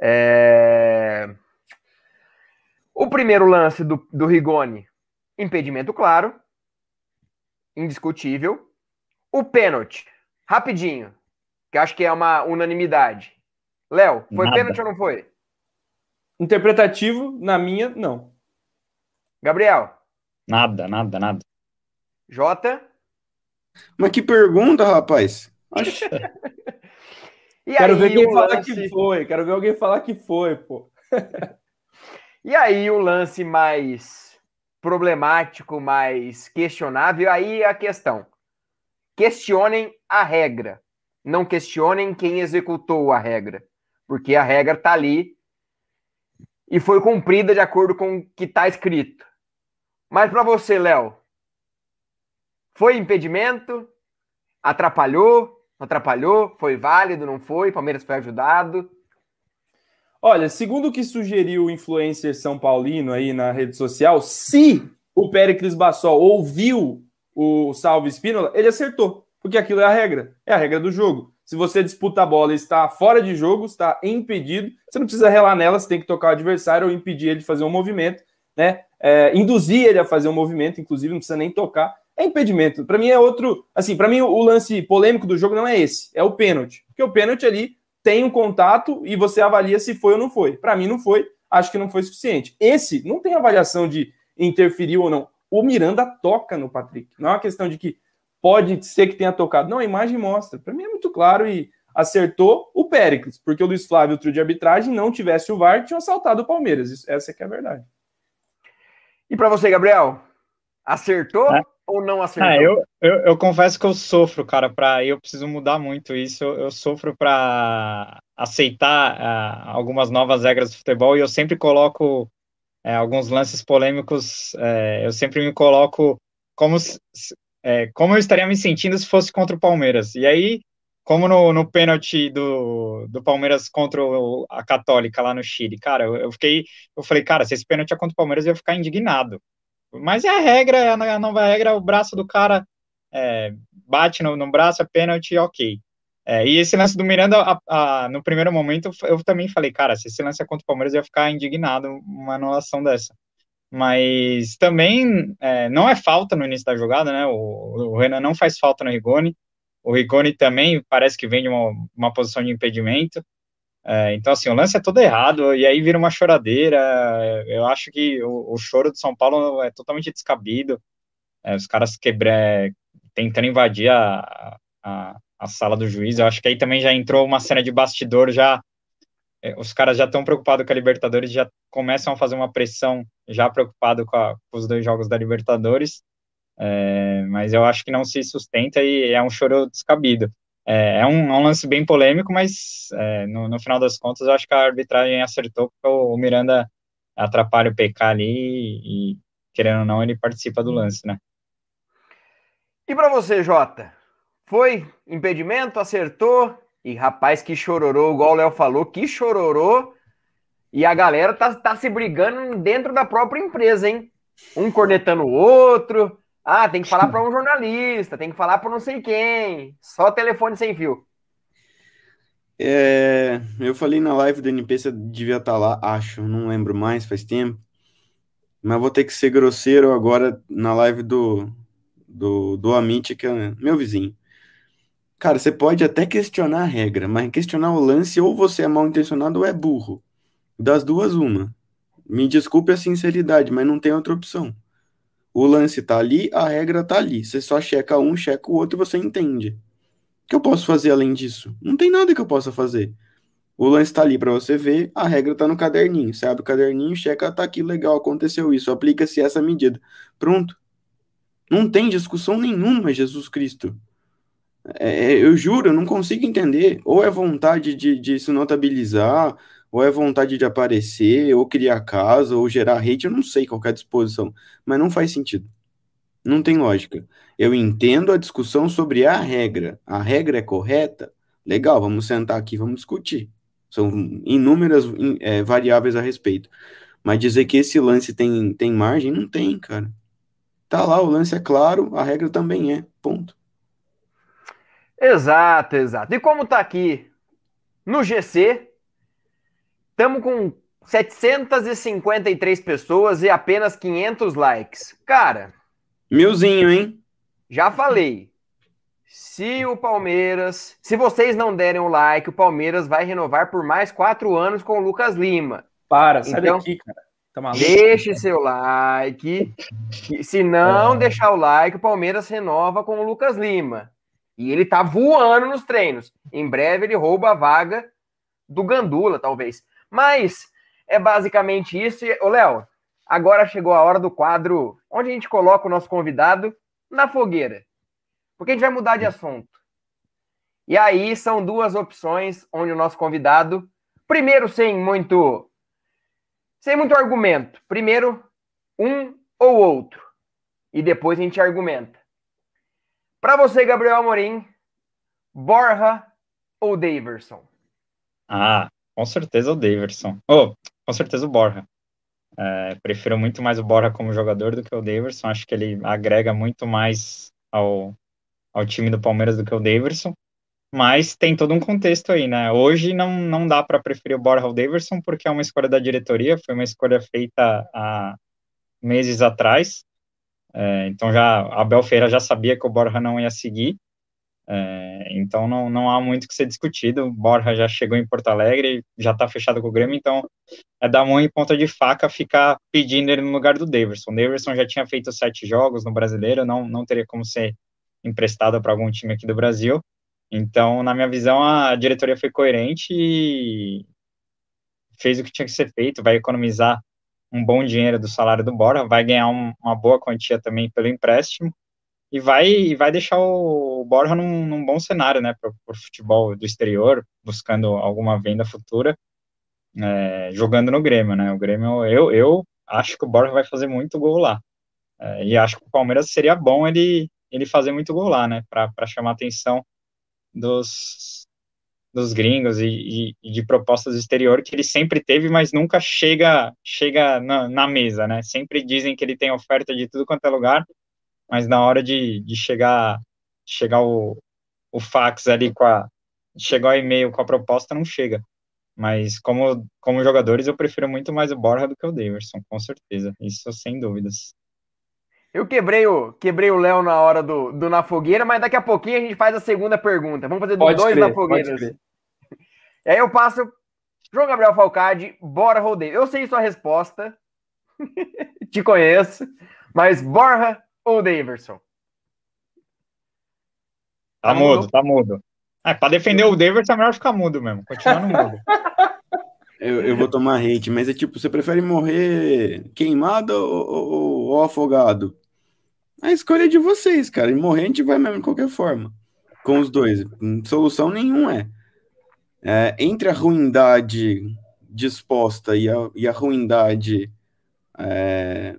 É... O primeiro lance do, do Rigoni, impedimento claro, indiscutível. O pênalti, rapidinho, que acho que é uma unanimidade. Léo, foi Nada. pênalti ou não foi? Interpretativo, na minha, não. Gabriel? Nada, nada, nada. Jota? Mas que pergunta, rapaz. (laughs) quero aí, ver quem falar lance... que foi. Quero ver alguém falar que foi, pô. (laughs) e aí o lance mais problemático, mais questionável, aí a questão. Questionem a regra. Não questionem quem executou a regra. Porque a regra tá ali e foi cumprida de acordo com o que está escrito. Mas para você, Léo, foi impedimento? Atrapalhou? Atrapalhou? Foi válido? Não foi? Palmeiras foi ajudado? Olha, segundo o que sugeriu o influencer São Paulino aí na rede social, se o Péricles Bassol ouviu o Salve Espínola, ele acertou, porque aquilo é a regra, é a regra do jogo. Se você disputa a bola e está fora de jogo, está impedido, você não precisa relar nela, você tem que tocar o adversário ou impedir ele de fazer um movimento, né? É, induzir ele a fazer um movimento, inclusive não precisa nem tocar é impedimento. Para mim é outro. Assim, para mim o lance polêmico do jogo não é esse, é o pênalti. Porque o pênalti ali tem um contato e você avalia se foi ou não foi. Para mim não foi, acho que não foi suficiente. Esse não tem avaliação de interferir ou não. O Miranda toca no Patrick. Não é uma questão de que pode ser que tenha tocado. Não, a imagem mostra. Para mim é muito claro e acertou o Péricles, porque o Luiz Flávio, outro de arbitragem, não tivesse o VAR, tinha assaltado o Palmeiras. Isso, essa é que é a verdade. E para você, Gabriel? Acertou? É ou não acertou? Ah, eu, eu, eu, confesso que eu sofro, cara, para eu preciso mudar muito isso. Eu, eu sofro para aceitar uh, algumas novas regras do futebol e eu sempre coloco uh, alguns lances polêmicos. Uh, eu sempre me coloco como, como eu estaria me sentindo se fosse contra o Palmeiras. E aí, como no, no pênalti do, do Palmeiras contra a Católica lá no Chile, cara, eu, eu fiquei, eu falei, cara, se esse pênalti é contra o Palmeiras, eu ia ficar indignado. Mas é a regra, é a nova regra, o braço do cara é, bate no, no, braço, é pênalti, ok. É, e esse lance do Miranda, a, a, no primeiro momento, eu também falei, cara, se esse lance é contra o Palmeiras, eu ia ficar indignado uma anulação dessa. Mas também é, não é falta no início da jogada, né? O, o, Renan não faz falta no Rigoni, o Rigoni também parece que vem de uma, uma posição de impedimento. É, então, assim, o lance é todo errado, e aí vira uma choradeira. Eu acho que o, o choro do São Paulo é totalmente descabido. É, os caras quebrar, tentando invadir a, a, a, sala do juiz. Eu acho que aí também já entrou uma cena de bastidor, já é, os caras já estão preocupados com a Libertadores, já começam a fazer uma pressão, já preocupado com, a, com os dois jogos da Libertadores. É, mas eu acho que não se sustenta e é um choro descabido. É, é, um, é um, lance bem polêmico, mas é, no, no, final das contas eu acho que a arbitragem acertou, porque o, o Miranda atrapalha o PK ali e, querendo ou não, ele participa do lance, né? E para você, Jota? Foi impedimento, acertou, e rapaz, que chororô, igual o Léo falou, que chororô. E a galera tá, tá se brigando dentro da própria empresa, hein? Um cornetando o outro. Ah, tem que falar para um (laughs) jornalista, tem que falar para não sei quem. Só telefone sem fio. É, eu falei na live do NP, você devia estar tá lá, acho, não lembro mais, faz tempo. Mas vou ter que ser grosseiro agora na live do, do, do Amit, que é meu vizinho. Cara, você pode até questionar a regra, mas questionar o lance ou você é mal intencionado ou é burro. Das duas, uma. Me desculpe a sinceridade, mas não tem outra opção. O lance tá ali, a regra tá ali. Você só checa um, checa o outro e você entende. O que eu posso fazer além disso? Não tem nada que eu possa fazer. O lance tá ali para você ver, a regra tá no caderninho. Você abre o caderninho, checa, tá aqui, legal, aconteceu isso, aplica-se essa medida. Pronto. Não tem discussão nenhuma, Jesus Cristo. É, eu juro, eu não consigo entender. Ou é vontade de, de se notabilizar, ou é vontade de aparecer, ou criar casa, ou gerar hate, eu não sei qual é a disposição, mas não faz sentido. Não tem lógica. Eu entendo a discussão sobre a regra. A regra é correta? Legal, vamos sentar aqui, vamos discutir. São inúmeras é, variáveis a respeito. Mas dizer que esse lance tem, tem margem, não tem, cara. Tá lá, o lance é claro, a regra também é. Ponto. Exato, exato. E como tá aqui no GC, Estamos com 753 pessoas e apenas 500 likes. Cara. Milzinho, hein? Já falei. Se o Palmeiras. Se vocês não derem o like, o Palmeiras vai renovar por mais quatro anos com o Lucas Lima. Para, sai então, daqui, cara. Tá maluco? Deixe seu like. Se não é. deixar o like, o Palmeiras renova com o Lucas Lima. E ele tá voando nos treinos. Em breve ele rouba a vaga do Gandula, talvez. Mas é basicamente isso. Ô, Léo, agora chegou a hora do quadro onde a gente coloca o nosso convidado na fogueira. Porque a gente vai mudar de assunto. E aí são duas opções onde o nosso convidado, primeiro sem muito sem muito argumento. Primeiro um ou outro. E depois a gente argumenta. Para você, Gabriel Amorim, Borja ou Daverson? Ah, com certeza o Daverson. Oh, com certeza o Borja. É, prefiro muito mais o Borja como jogador do que o Daverson. Acho que ele agrega muito mais ao, ao time do Palmeiras do que o Daverson. Mas tem todo um contexto aí, né? Hoje não, não dá para preferir o Borja ao Daverson, porque é uma escolha da diretoria, foi uma escolha feita há meses atrás. É, então já a Abel Feira já sabia que o Borja não ia seguir. É, então não, não há muito que ser discutido. O Borja já chegou em Porto Alegre, já está fechado com o Grêmio, então é dar mão em ponta de faca ficar pedindo ele no lugar do Daverson. O Daverson já tinha feito sete jogos no brasileiro, não, não teria como ser emprestado para algum time aqui do Brasil. Então, na minha visão, a diretoria foi coerente e fez o que tinha que ser feito, vai economizar um bom dinheiro do salário do Borja, vai ganhar um, uma boa quantia também pelo empréstimo e vai, vai deixar o Borja num, num bom cenário, né, para o futebol do exterior, buscando alguma venda futura, é, jogando no Grêmio, né, o Grêmio, eu, eu acho que o Borja vai fazer muito gol lá, é, e acho que o Palmeiras seria bom ele, ele fazer muito gol lá, né, para chamar a atenção dos, dos gringos e, e, de propostas do exterior que ele sempre teve, mas nunca chega chega na, na mesa, né, sempre dizem que ele tem oferta de tudo quanto é lugar, mas na hora de, de chegar chegar o, o fax ali com a chegar o e-mail com a proposta não chega. Mas como, como jogadores, eu prefiro muito mais o Borja do que o Daverson, com certeza. Isso sem dúvidas. Eu quebrei o quebrei o Léo na hora do, do Na Fogueira, mas daqui a pouquinho a gente faz a segunda pergunta. Vamos fazer pode dois crer, Na Fogueiras. (laughs) E aí eu passo João Gabriel Falcade, bora rodeio. Eu sei sua resposta, (laughs) te conheço, mas Borja ou Daverson? Tá, tá mudo, tá mudo. É, pra defender o Daverson é melhor ficar mudo mesmo, continuando mudo. (laughs) Eu, eu, vou tomar hate, mas é tipo, você prefere morrer queimado ou, ou, ou, afogado? A escolha é de vocês, cara. E morrer a gente vai mesmo de qualquer forma. Com os dois. Solução nenhuma é. é entre a ruindade disposta e a, e a ruindade. É...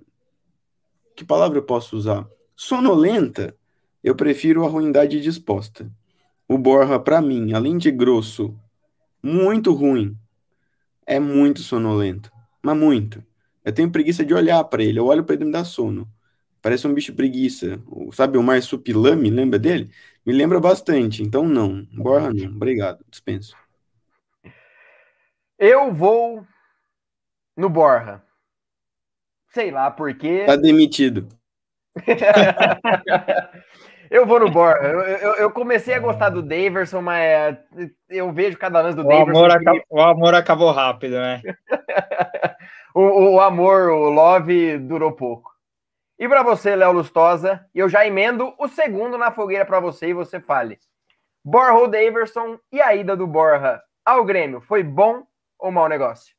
Que palavra eu posso usar? Sonolenta, eu prefiro a ruindade disposta. O Borja, para mim, além de grosso, muito ruim é muito sonolento. Mas muito. Eu tenho preguiça de olhar para ele. Eu olho para ele e me dá sono. Parece um bicho preguiça. Sabe o Marsupilame, lembra dele? Me lembra bastante. Então, não. Borra não. Obrigado. Dispenso. Eu vou no Borra. Sei lá por quê. Tá demitido. (laughs) Eu vou no Borja. Eu, eu, eu, comecei a gostar do Daverson, mas eu vejo cada lance do o Daverson. Amor que... acabou, o amor acabou rápido, né? (laughs) o, o, amor, o love, durou pouco. E para você, Léo Lustosa, eu já emendo o segundo na fogueira para você e você fale. Borja ou Daverson e a ida do Borja ao Grêmio, foi bom ou mau negócio?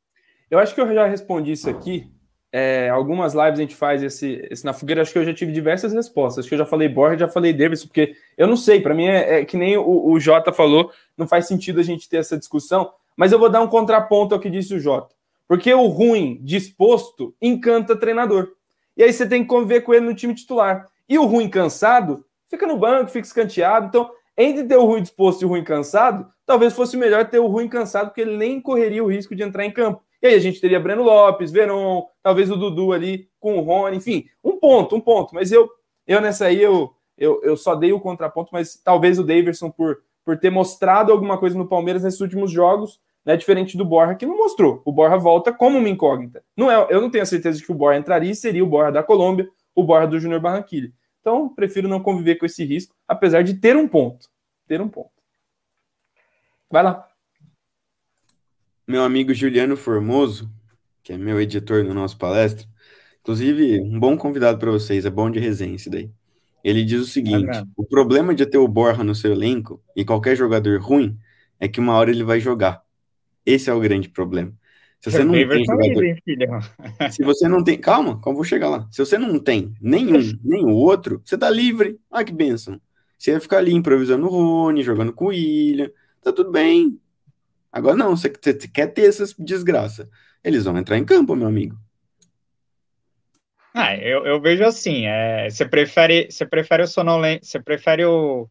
Eu acho que eu já respondi isso aqui é, algumas lives a gente faz esse, esse, na fogueira, acho que eu já tive diversas respostas. Acho que eu já falei Borja, já falei Davis, porque eu não sei, para mim é, é, que nem o, o Jota falou, não faz sentido a gente ter essa discussão, mas eu vou dar um contraponto ao que disse o Jota. Porque o ruim disposto encanta treinador. E aí você tem que conviver com ele no time titular. E o ruim cansado fica no banco, fica escanteado. Então, entre ter o ruim disposto e o ruim cansado, talvez fosse melhor ter o ruim cansado, porque ele nem correria o risco de entrar em campo. E aí a gente teria Breno Lopes, Veron, talvez o Dudu ali com o Rony, enfim, um ponto, um ponto. Mas eu, eu nessa aí, eu, eu, eu só dei o contraponto, mas talvez o Daverson, por, por ter mostrado alguma coisa no Palmeiras nesses últimos jogos, né, diferente do Borja, que não mostrou. O Borja volta como uma incógnita. Não é, eu não tenho a certeza de que o Borja entraria e seria o Borja da Colômbia, o Borja do Júnior Barranquilla. Então, prefiro não conviver com esse risco, apesar de ter um ponto. Ter um ponto. Vai lá meu amigo Juliano Formoso, que é meu editor no nosso palestra, inclusive um bom convidado para vocês, é bom de resenha esse daí. Ele diz o seguinte: é o problema de ter o Borja no seu elenco e qualquer jogador ruim é que uma hora ele vai jogar. Esse é o grande problema. Se você não tem jogador, (laughs) se você não tem, calma, como vou chegar lá. Se você não tem nenhum, (laughs) nem o outro, você tá livre. Ah, que benção. Você vai ficar ali improvisando o Rony, jogando com o William, tá tudo bem. Agora não, você, você quer ter essas desgraça. Eles vão entrar em campo, meu amigo. Ah, eu, eu vejo assim, é, você prefere, você prefere o sonolento, você prefere o,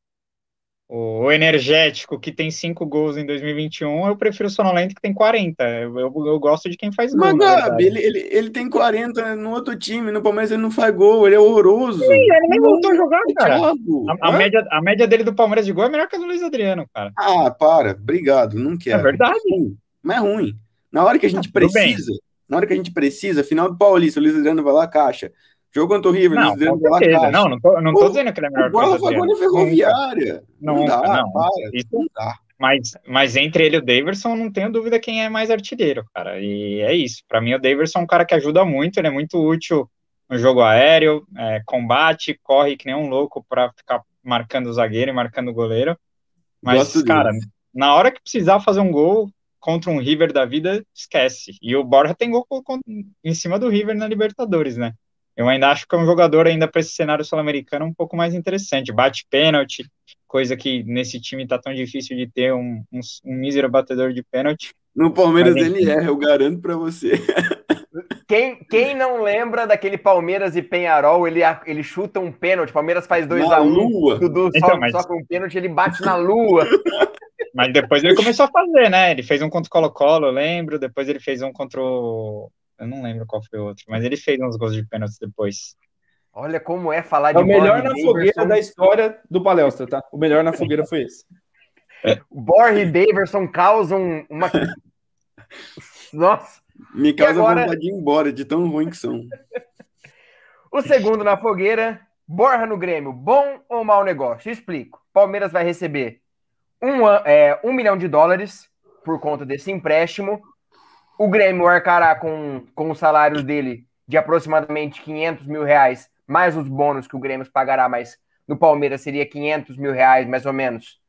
o, energético que tem cinco gols em 2021, eu prefiro o sonolento que tem 40. Eu, eu, eu gosto de quem faz gol. Mas, Gabi, ele, ele, ele tem 40 no outro time, no Palmeiras ele não faz gol, ele é horroroso. Sim, ele nem voltou a jogar, cara. A, a média, a média dele do Palmeiras de gol é melhor que a do Luiz Adriano, cara. Ah, para, obrigado, não quero. É verdade. Mas é ruim. Na hora que a gente ah, precisa, na hora que a gente precisa, final do Paulista, o Luiz Adriano vai lá, caixa. Jogo contra o River, não, lá, caixa. Não, não tô, não tô dizendo que ele é melhor que o Bola gol Ferroviária. Não, não dá, não. Para, Isso, não dá. Mas, mas entre ele e o Daverson, não tenho dúvida quem é mais artilheiro, cara. E é isso. Para mim, o Daverson é um cara que ajuda muito, ele é muito útil no jogo aéreo, é, combate, corre que nem um louco para ficar marcando o zagueiro e marcando o goleiro. Mas, Gosto cara, na hora que precisar fazer um gol contra um River da vida, esquece. E o Borja tem gol em cima do River na Libertadores, né? Eu ainda acho que é um jogador ainda para esse cenário sul-americano um pouco mais interessante. Bate pênalti, coisa que nesse time tá tão difícil de ter um, um, um mísero batedor de pênalti. No Palmeiras Mas, ele erra, eu garanto para você. Quem, quem não lembra daquele Palmeiras e Penharol, ele, ele chuta um pênalti, Palmeiras faz 2x1, um, Dudu então, só, mas... só com um pênalti, ele bate na lua. Mas depois ele começou a fazer, né? Ele fez um contra o Colo-Colo, eu lembro, depois ele fez um contra o eu não lembro qual foi o outro, mas ele fez uns gols de pênalti depois. Olha como é falar de é o melhor na fogueira da história do palestra, tá? O melhor na fogueira foi esse. (laughs) Borre e Daverson causam uma (laughs) Nossa. Me causa agora... vontade de ir embora, de tão ruim que são. o segundo na fogueira, Borra no Grêmio, bom ou mau negócio? Explico. Palmeiras vai receber um, é, um milhão de dólares por conta desse empréstimo. O Grêmio arcará com, com os salários dele de aproximadamente 500 mil reais, mais os bônus que o Grêmio pagará, mas no Palmeiras seria 500 mil reais, mais ou menos,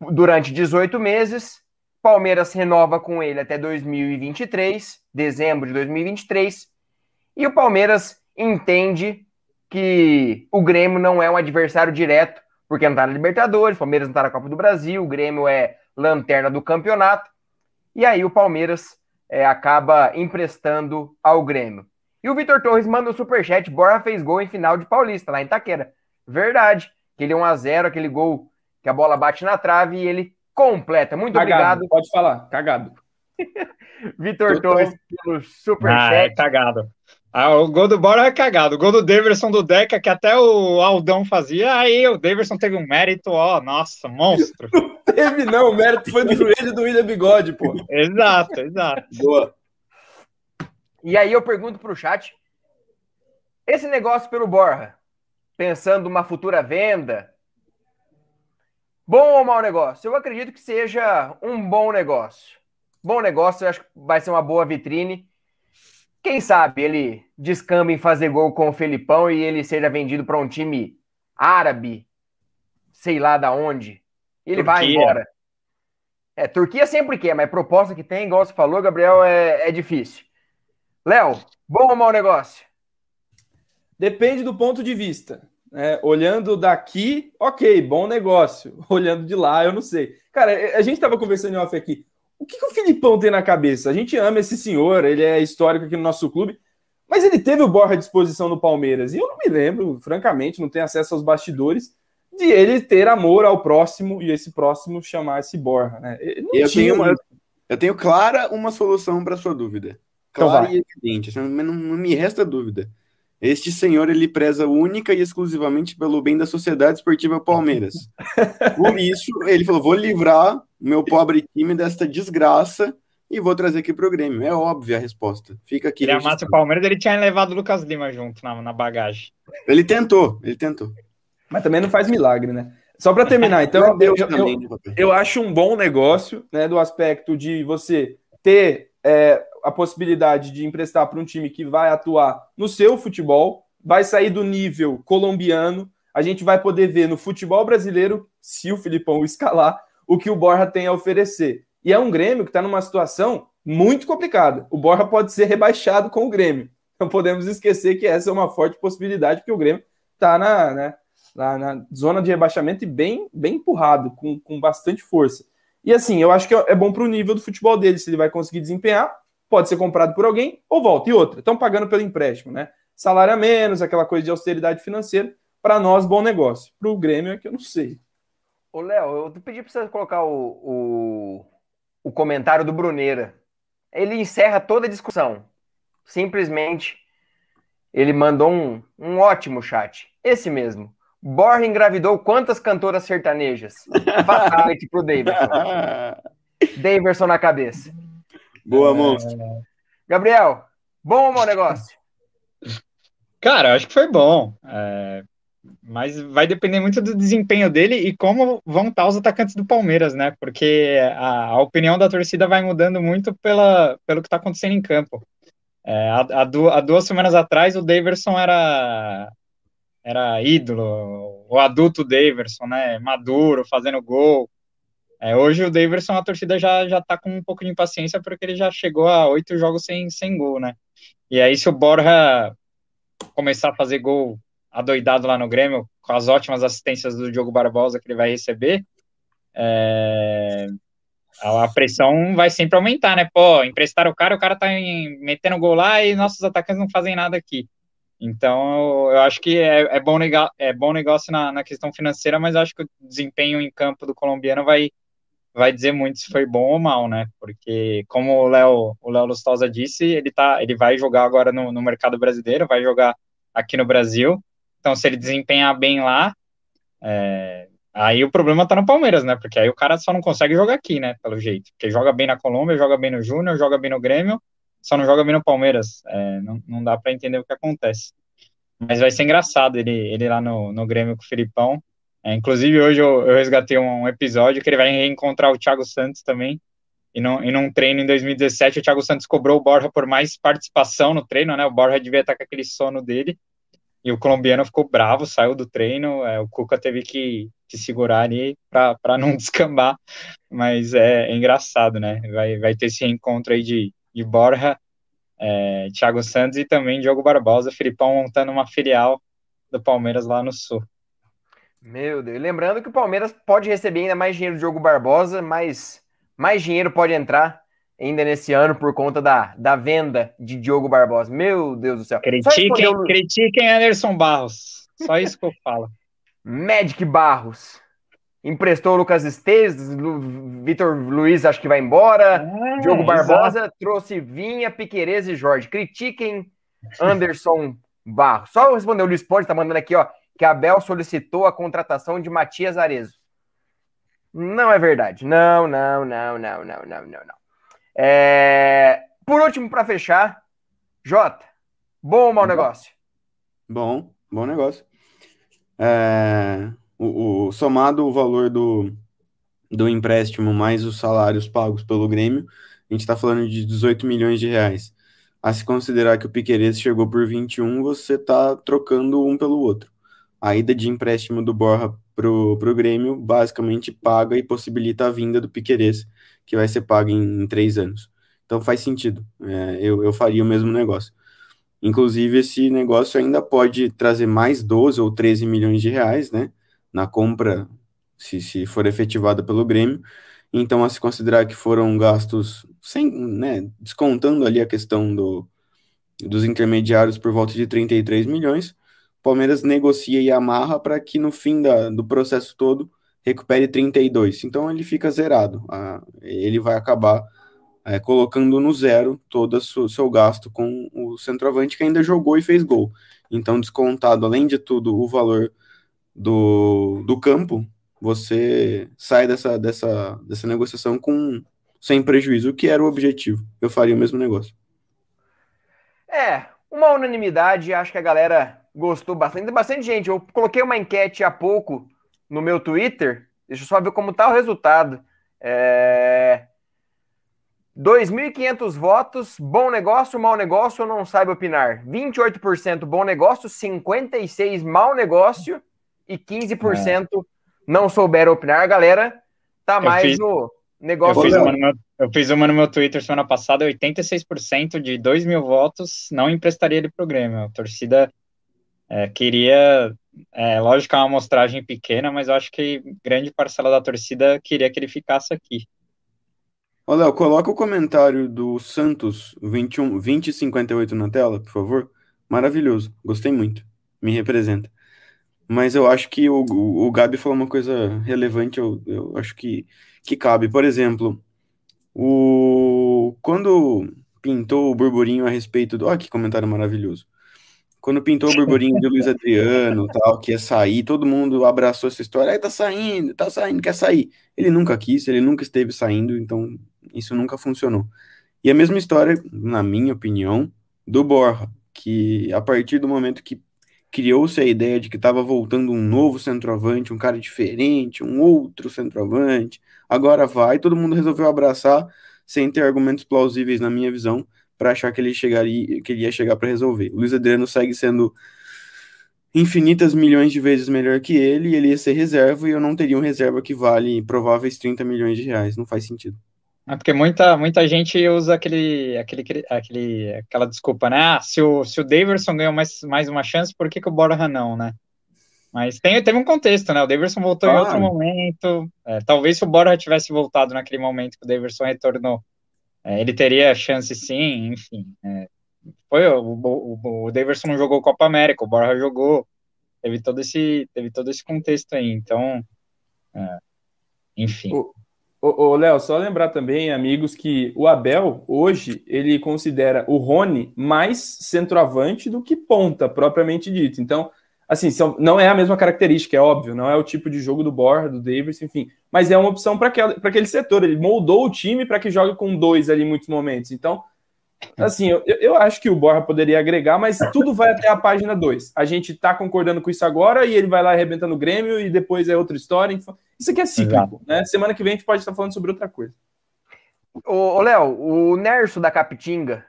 durante 18 meses. Palmeiras renova com ele até 2023, dezembro de 2023. E o Palmeiras entende que o Grêmio não é um adversário direto, porque não está na Libertadores, o Palmeiras não está na Copa do Brasil, o Grêmio é lanterna do campeonato. E aí o Palmeiras é, acaba emprestando ao Grêmio. E o Vitor Torres manda o um superchat, Borra fez gol em final de Paulista, lá em Taquera. Verdade, aquele 1x0, aquele gol que a bola bate na trave e ele completa. Muito cagado, obrigado. Pode falar, cagado. (laughs) Vitor Torres pelo superchat. Ah, é cagado. Ah, o gol do Bora é cagado. O gol do Daverson do Deca, que até o Aldão fazia. Aí o Daverson teve um mérito, ó, nossa, monstro. (laughs) Não teve, não. O mérito foi do joelho do William Bigode, pô. exato, exato. Boa. E aí eu pergunto pro chat: esse negócio pelo Borra, pensando uma futura venda, bom ou mau negócio? Eu acredito que seja um bom negócio. Bom negócio, eu acho que vai ser uma boa vitrine. Quem sabe ele descamba em fazer gol com o Felipão e ele seja vendido para um time árabe, sei lá da onde. Ele Turquia. vai embora. É, Turquia sempre quer, mas proposta que tem, igual você falou, Gabriel, é, é difícil. Léo, bom ou mau negócio? Depende do ponto de vista. É, olhando daqui, ok, bom negócio. (laughs) Olhando de lá, eu não sei. Cara, a gente estava conversando em off aqui. O que, que o Filipão tem na cabeça? A gente ama esse senhor, ele é histórico aqui no nosso clube, mas ele teve o Borja à disposição no Palmeiras. E eu não me lembro, francamente, não tenho acesso aos bastidores, de ele ter amor ao próximo e esse próximo chamar esse Borja. Né? Eu, tenho uma, eu tenho clara uma solução para sua dúvida. Então clara então e evidente, não, não, não me resta dúvida. Este senhor ele preza única e exclusivamente pelo bem da Sociedade Esportiva Palmeiras. (laughs) Por isso, ele falou: vou livrar meu pobre time desta desgraça e vou trazer aqui pro Grêmio. É óbvia a resposta. Fica aqui. Ele amasse o Palmeiras, ele tinha levado o Lucas Lima junto na, na bagagem. Ele tentou, ele tentou. Mas também não faz milagre, né? Só para terminar, (laughs) então, eu, eu, eu, né, eu, acho um bom negócio, né, do aspecto de você ter é, a possibilidade de emprestar para um time que vai atuar no seu futebol, vai sair do nível colombiano. A gente vai poder ver no futebol brasileiro, se o Filipão (laughs) escalar, o que o Borja tem a oferecer. E é um Grêmio que está numa situação muito complicada. O Borja pode ser rebaixado com o Grêmio. Não podemos esquecer que essa é uma forte possibilidade, porque o Grêmio está na, né, na, na, zona de rebaixamento e bem, bem empurrado, com, com bastante força. E assim, eu acho que é bom para o nível do futebol dele, se ele vai conseguir desempenhar, pode ser comprado por alguém ou volta. E outra, estão pagando pelo empréstimo, né? Salário a menos, aquela coisa de austeridade financeira. Para nós, bom negócio. Para o Grêmio é que eu não sei. Ô, Léo, eu pedi para você colocar o, o, o comentário do Bruneira. Ele encerra toda a discussão. Simplesmente, ele mandou um, um ótimo chat. Esse mesmo. Borja engravidou quantas cantoras sertanejas? (laughs) Fatality pro Davidson. (laughs) Davidson na cabeça. Boa, é... monstro. Gabriel, bom ou mau negócio? Cara, acho que foi bom. É... Mas vai depender muito do desempenho dele e como vão estar os atacantes do Palmeiras, né? Porque a, a opinião da torcida vai mudando muito pela, pelo que está acontecendo em campo. É, há, há, duas semanas atrás, o Daverson era, era ídolo, o adulto Daverson, né? Maduro, fazendo gol. É, hoje o Daverson, a torcida já, já tá com um pouco de impaciência porque ele já chegou a oito jogos sem, sem gol, né? E aí, se o Borja começar a fazer gol adoidado lá no Grêmio, com as ótimas assistências do Diogo Barbosa que ele vai receber, é, a pressão vai sempre aumentar, né? Pô, emprestar o cara, o cara tá em, metendo gol lá e nossos atacantes não fazem nada aqui. Então, eu acho que é, é bom, é bom negócio na, na questão financeira, mas acho que o desempenho em campo do colombiano vai, vai dizer muito se foi bom ou mal, né? Porque, como o Léo o Léo Lustosa disse, ele, tá, ele vai jogar agora no, no mercado brasileiro, vai jogar aqui no Brasil. Então, se ele desempenhar bem lá, é, Aí o problema tá no Palmeiras, né? Porque aí o cara só não consegue jogar aqui, né? Pelo jeito. Porque joga bem na Colômbia, joga bem no Júnior, joga bem no Grêmio, só não joga bem no Palmeiras. É, não, não dá para entender o que acontece. Mas vai ser engraçado ele, ele lá no, no Grêmio com o Filipão. É, inclusive, hoje eu, eu resgatei um, um, episódio que ele vai reencontrar o Thiago Santos também. E, no, e num treino em 2017, o Thiago Santos cobrou o Borja por mais participação no treino, né? O Borja devia estar com aquele sono dele. E o colombiano ficou bravo, saiu do treino. É, o Cuca teve que, que segurar ali para não (laughs) descambar. Mas é, é, engraçado, né? Vai, vai ter esse reencontro aí de, de Borja, é, Thiago Santos e também Diogo Barbosa, Filipão montando uma filial do Palmeiras lá no Sul. Meu Deus. Lembrando que o Palmeiras pode receber ainda mais dinheiro do Diogo Barbosa, mas mais dinheiro pode entrar ainda nesse ano por conta da, da venda de Diogo Barbosa. Meu Deus do céu. Critiquem, o... critiquem Anderson Barros. Só isso que eu falo. (laughs) Magic Barros. Emprestou o Lucas Esteves, Vitor Luiz acho que vai embora. É, Diogo Barbosa exato. trouxe Vinha, Piquerez e Jorge. Critiquem Anderson Barros. Só responder o Luiz Ponte, tá mandando aqui, ó, que Abel solicitou a contratação de Matias Arezo. Não é verdade. Não, não, não, não, não, não, não, não. É... Por último, para fechar, Jota, bom ou mau negócio? Bom, bom negócio. É... O, o, somado o valor do, do empréstimo mais os salários pagos pelo Grêmio, a gente está falando de 18 milhões de reais. A se considerar que o Piqueires chegou por 21, você está trocando um pelo outro. A ida de empréstimo do Borja pro, pro Grêmio basicamente paga e possibilita a vinda do Piqueires, que vai ser paga em, em três anos. Então faz sentido. É, eu, eu faria o mesmo negócio. Inclusive, esse negócio ainda pode trazer mais 12 ou 13 milhões de reais, né? Na compra, se, se for efetivada pelo Grêmio. Então, a se considerar que foram gastos, sem, né, descontando ali a questão do, dos intermediários por volta de 33 milhões, Palmeiras negocia e amarra para que no fim da, do processo todo recupere 32. Então ele fica zerado. Ah, ele vai acabar é, colocando no zero todo o seu gasto com o centroavante que ainda jogou e fez gol. Então, descontado, além de tudo, o valor do, do campo, você sai dessa, dessa, dessa negociação com sem prejuízo, o que era o objetivo. Eu faria o mesmo negócio. É, uma unanimidade, acho que a galera gostou bastante. Tem bastante gente. Eu coloquei uma enquete há pouco no meu Twitter. Deixa eu só ver como tá o resultado. É... 2.500 votos, bom negócio, mau negócio, não sabe opinar. 28% bom negócio, 56% mau negócio e 15% é. não souberam opinar. Galera, tá mais fiz, no negócio. Eu fiz, uma no meu, eu fiz uma no meu Twitter semana passada, 86% de 2 mil votos não emprestaria ele pro Grêmio. A torcida é, queria, é, lógico, é uma amostragem pequena, mas eu acho que grande parcela da torcida queria que ele ficasse aqui. Ô, Léo, coloca o comentário do Santos 21, 2058 na tela, por favor. Maravilhoso, gostei muito, me representa. Mas eu acho que o, o, o Gabi falou uma coisa relevante, eu, eu acho que, que cabe. Por exemplo, o quando pintou o burburinho a respeito do. Olha que comentário maravilhoso. Quando pintou o burburinho de Luiz Adriano, tal, que ia sair, todo mundo abraçou essa história. Aí tá saindo, tá saindo, quer sair. Ele nunca quis, ele nunca esteve saindo, então isso nunca funcionou. E a mesma história, na minha opinião, do Borja, que a partir do momento que criou-se a ideia de que estava voltando um novo centroavante, um cara diferente, um outro centroavante, agora vai, todo mundo resolveu abraçar sem ter argumentos plausíveis, na minha visão, para achar que ele chegaria, que ele ia chegar para resolver. O Luiz Adriano segue sendo infinitas milhões de vezes melhor que ele, e ele ia ser reserva, e eu não teria um reserva que vale prováveis 30 milhões de reais. Não faz sentido. É porque muita, muita gente usa aquele, aquele, aquele, aquela desculpa, né? Ah, se o, se o Daverson ganhou mais, mais uma chance, por que, que o Borja não, né? Mas tem, teve um contexto, né? O Daverson voltou ah. em outro momento. É, talvez se o Borja tivesse voltado naquele momento que o Daverson retornou, é, ele teria chance sim, enfim. É, foi o, o, o Daverson jogou Copa América, o Borja jogou, teve todo esse, teve todo esse contexto aí, então, é, enfim. Ô, Léo, só lembrar também, amigos, que o Abel, hoje, ele considera o Rony mais centroavante do que ponta, propriamente dito. Então, Assim, são, não é a mesma característica, é óbvio, não é o tipo de jogo do Borja, do Davis, enfim, mas é uma opção para aquele setor. Ele moldou o time para que jogue com dois ali em muitos momentos. Então, assim, eu, eu acho que o Borja poderia agregar, mas tudo vai até a página 2. A gente está concordando com isso agora e ele vai lá arrebentando o Grêmio e depois é outra história. Isso aqui é cíclico, né? Semana que vem a gente pode estar falando sobre outra coisa. Ô, Léo, o Nerso da Capitinga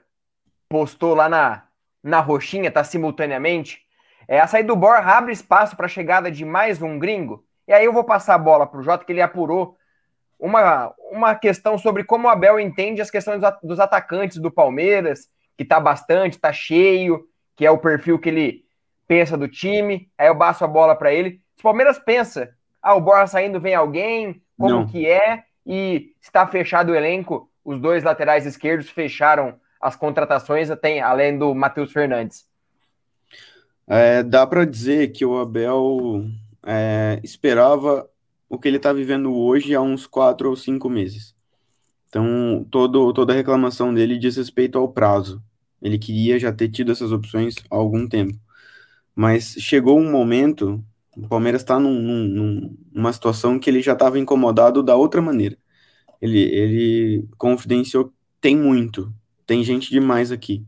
postou lá na, na roxinha, tá simultaneamente é, a saída do Borja abre espaço para a chegada de mais um gringo. E aí eu vou passar a bola para o Jota, que ele apurou uma, uma questão sobre como o Abel entende as questões dos atacantes do Palmeiras, que está bastante, está cheio, que é o perfil que ele pensa do time. Aí eu passo a bola para ele. Se o Palmeiras pensa, ah, o Borja saindo vem alguém, como Não. que é, e está fechado o elenco, os dois laterais esquerdos fecharam as contratações, tem, além do Matheus Fernandes. É, dá para dizer que o Abel é, esperava o que ele está vivendo hoje há uns quatro ou cinco meses. Então, todo, toda a reclamação dele diz respeito ao prazo. Ele queria já ter tido essas opções há algum tempo. Mas chegou um momento, o Palmeiras está num, num, numa situação que ele já estava incomodado da outra maneira. Ele, ele confidenciou: tem muito, tem gente demais aqui.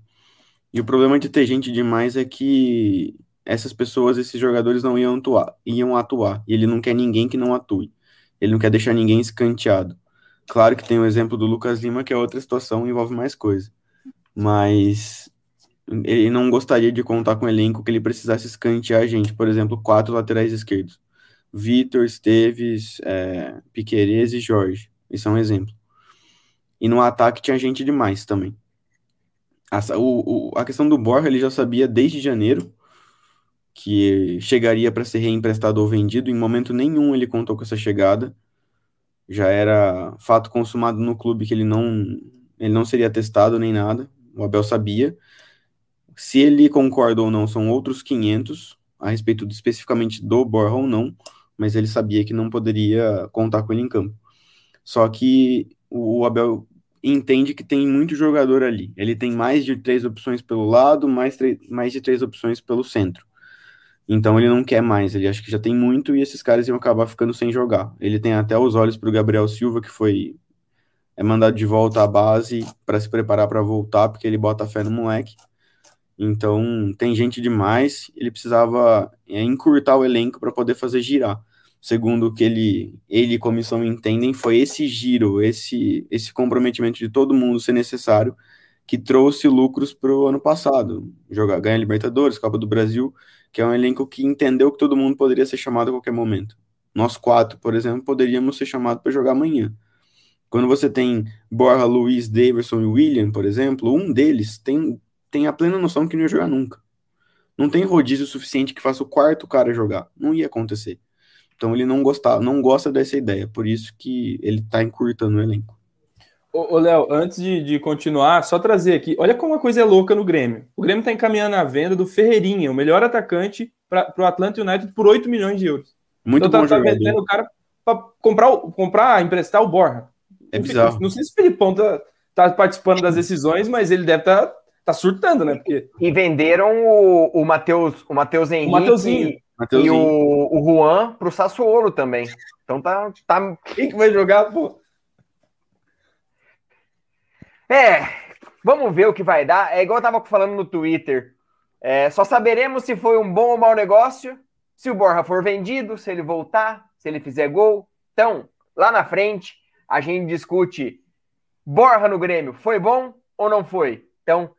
E o problema de ter gente demais é que essas pessoas, esses jogadores não iam atuar, iam atuar. E ele não quer ninguém que não atue. Ele não quer deixar ninguém escanteado. Claro que tem o exemplo do Lucas Lima, que é outra situação, envolve mais coisa. Mas ele não gostaria de contar com um elenco que ele precisasse escantear a gente. Por exemplo, quatro laterais esquerdos. Vitor, Esteves, é, Piquerez e Jorge. Isso é um exemplo. E no ataque tinha gente demais também. A, o, a questão do Borja ele já sabia desde janeiro que chegaria para ser reemprestado ou vendido. Em momento nenhum ele contou com essa chegada. Já era fato consumado no clube que ele não, ele não seria testado nem nada. O Abel sabia. Se ele concorda ou não, são outros 500 a respeito de, especificamente do Borja ou não, mas ele sabia que não poderia contar com ele em campo. Só que o Abel entende que tem muito jogador ali. Ele tem mais de três opções pelo lado, mais, mais de três opções pelo centro. Então ele não quer mais, ele acha que já tem muito e esses caras iam acabar ficando sem jogar. Ele tem até os olhos para o Gabriel Silva, que foi é mandado de volta à base para se preparar para voltar, porque ele bota fé no moleque. Então tem gente demais, ele precisava é, encurtar o elenco para poder fazer girar segundo o que ele, ele e comissão entendem, foi esse giro, esse, esse comprometimento de todo mundo ser necessário que trouxe lucros para o ano passado. Jogar, ganhar Libertadores, Copa do Brasil, que é um elenco que entendeu que todo mundo poderia ser chamado a qualquer momento. Nós quatro, por exemplo, poderíamos ser chamados para jogar amanhã. Quando você tem Borja, Luiz, Davidson e William, por exemplo, um deles tem, tem a plena noção que não ia jogar nunca. Não tem rodízio suficiente que faça o quarto cara jogar. Não ia acontecer. Então ele não gostava, não gosta dessa ideia, por isso que ele está encurtando o elenco. Ô, Léo, antes de, de, continuar, só trazer aqui, olha como uma coisa é louca no Grêmio. O Grêmio está encaminhando a venda do Ferreirinha, o melhor atacante, para o Atlanta United por 8 milhões de euros. Muito então, bom tá, tá vendendo o cara para comprar, comprar, emprestar o Borja. É bizarro. Não sei se o Felipão tá, tá participando das decisões, mas ele deve estar tá, tá surtando, né? Porque... E venderam o, o Matheus o Matheus Henrique. O Mateuzinho. E o, o Juan pro Sassuolo também. Então tá, tá. Quem que vai jogar, pô? É, vamos ver o que vai dar. É igual eu tava falando no Twitter. É, só saberemos se foi um bom ou mau negócio, se o Borja for vendido, se ele voltar, se ele fizer gol. Então, lá na frente, a gente discute Borja no Grêmio, foi bom ou não foi? Então,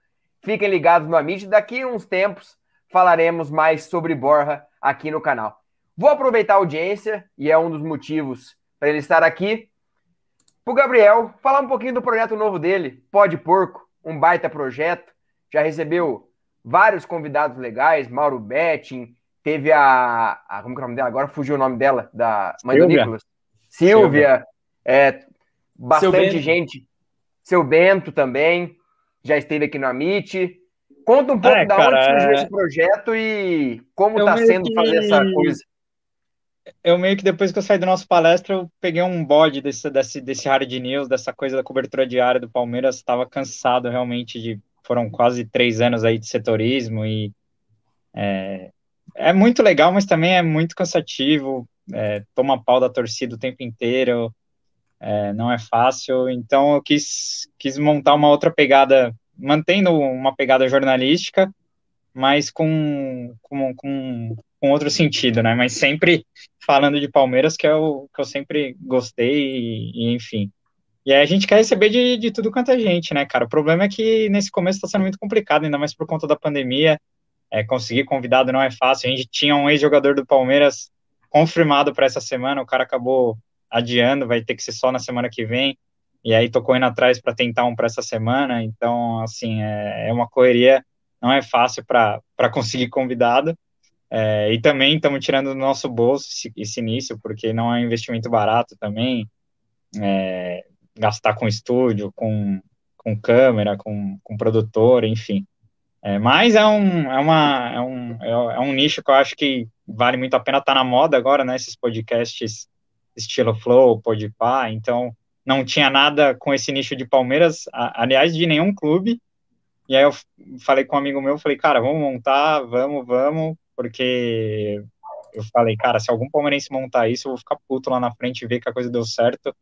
fiquem ligados no Amit. Daqui uns tempos falaremos mais sobre Borja aqui no canal. Vou aproveitar a audiência, e é um dos motivos para ele estar aqui, para o Gabriel falar um pouquinho do projeto novo dele, Pode Porco, um baita projeto. Já recebeu vários convidados legais, Mauro Betting, teve a, a. Como que é o nome dela? Agora fugiu o nome dela, da mãe Silvia. do Nicolas. Silvia, Silvia. É, bastante Seu gente. Seu Bento também, já esteve aqui no Amit. Conta um pouco é, da cara, onde surgiu é... esse projeto e como está sendo que... fazer essa coisa. Eu meio que depois que eu saí da nossa palestra, eu peguei um bode desse, desse, desse hard news, dessa coisa da cobertura diária do Palmeiras, estava cansado realmente de. Foram quase três anos aí de setorismo e é, é muito legal, mas também é muito cansativo. É, toma pau da torcida o tempo inteiro. É, não é fácil. Então eu quis, quis montar uma outra pegada, mantendo uma pegada jornalística, mas com, com, com, com outro sentido, né? Mas sempre falando de Palmeiras, que é o que eu sempre gostei, e, e enfim. E aí a gente quer receber de, de tudo quanto é gente, né, cara? O problema é que nesse começo está sendo muito complicado, ainda mais por conta da pandemia. É, conseguir convidado não é fácil. A gente tinha um ex-jogador do Palmeiras confirmado para essa semana, o cara acabou adiando, vai ter que ser só na semana que vem. E aí tocou indo atrás para tentar um para essa semana. Então, assim, é, é uma correria, não é fácil para conseguir convidado. É, e também estamos tirando do nosso bolso esse, esse, início, porque não é um investimento barato também. É, gastar com estúdio, com, com câmera, com, com produtor, enfim. É, mas é um, é, uma, é, um, é um nicho que eu acho que vale muito a pena estar tá na moda agora, né? Esses podcasts estilo Flow, Podpah, então não tinha nada com esse nicho de Palmeiras, aliás, de nenhum clube. E aí eu falei com um amigo meu, falei, cara, vamos montar, vamos, vamos, porque eu falei, cara, se algum palmeirense montar isso, eu vou ficar puto lá na frente e ver que a coisa deu certo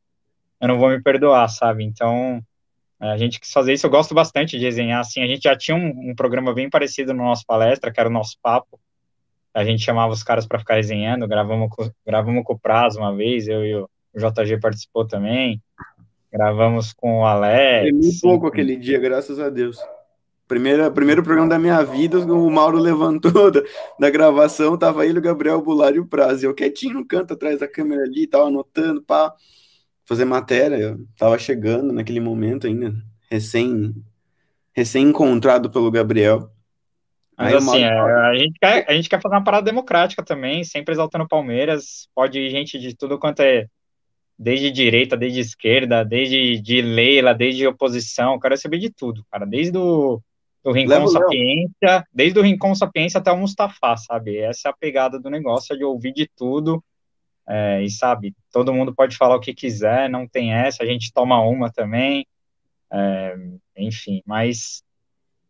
eu não vou me perdoar, sabe? Então, é, a gente quis fazer isso. Eu gosto bastante de desenhar, assim. A gente já tinha um, um programa bem parecido no nosso palestra, que era o nosso papo. A gente chamava os caras para ficar resenhando, gravamos com, gravamos com o Prazo uma vez, eu e o, JG participou também. Gravamos com o Alex. Tremi pouco aquele dia, graças a Deus. Primeiro, primeiro programa da minha vida, o Mauro levantou (laughs) da, da gravação, tava ele, o Gabriel Bular e o Prazo. Eu quietinho no canto atrás da câmera ali, tava anotando, pá fazer matéria, eu tava chegando naquele momento ainda, recém recém encontrado pelo Gabriel. Mas Aí assim, é, a, gente quer, a gente quer fazer uma parada democrática também, sempre exaltando Palmeiras, pode ir gente de tudo quanto é, desde direita, desde esquerda, desde de Leila, desde oposição, quero saber de tudo, cara, desde o do Rincon Sapiência, desde o Rincon Sapiência até o Mustafa, sabe? Essa é a pegada do negócio, é de ouvir de tudo, é, e sabe, todo mundo pode falar o que quiser, não tem essa, a gente toma uma também, é, enfim, mas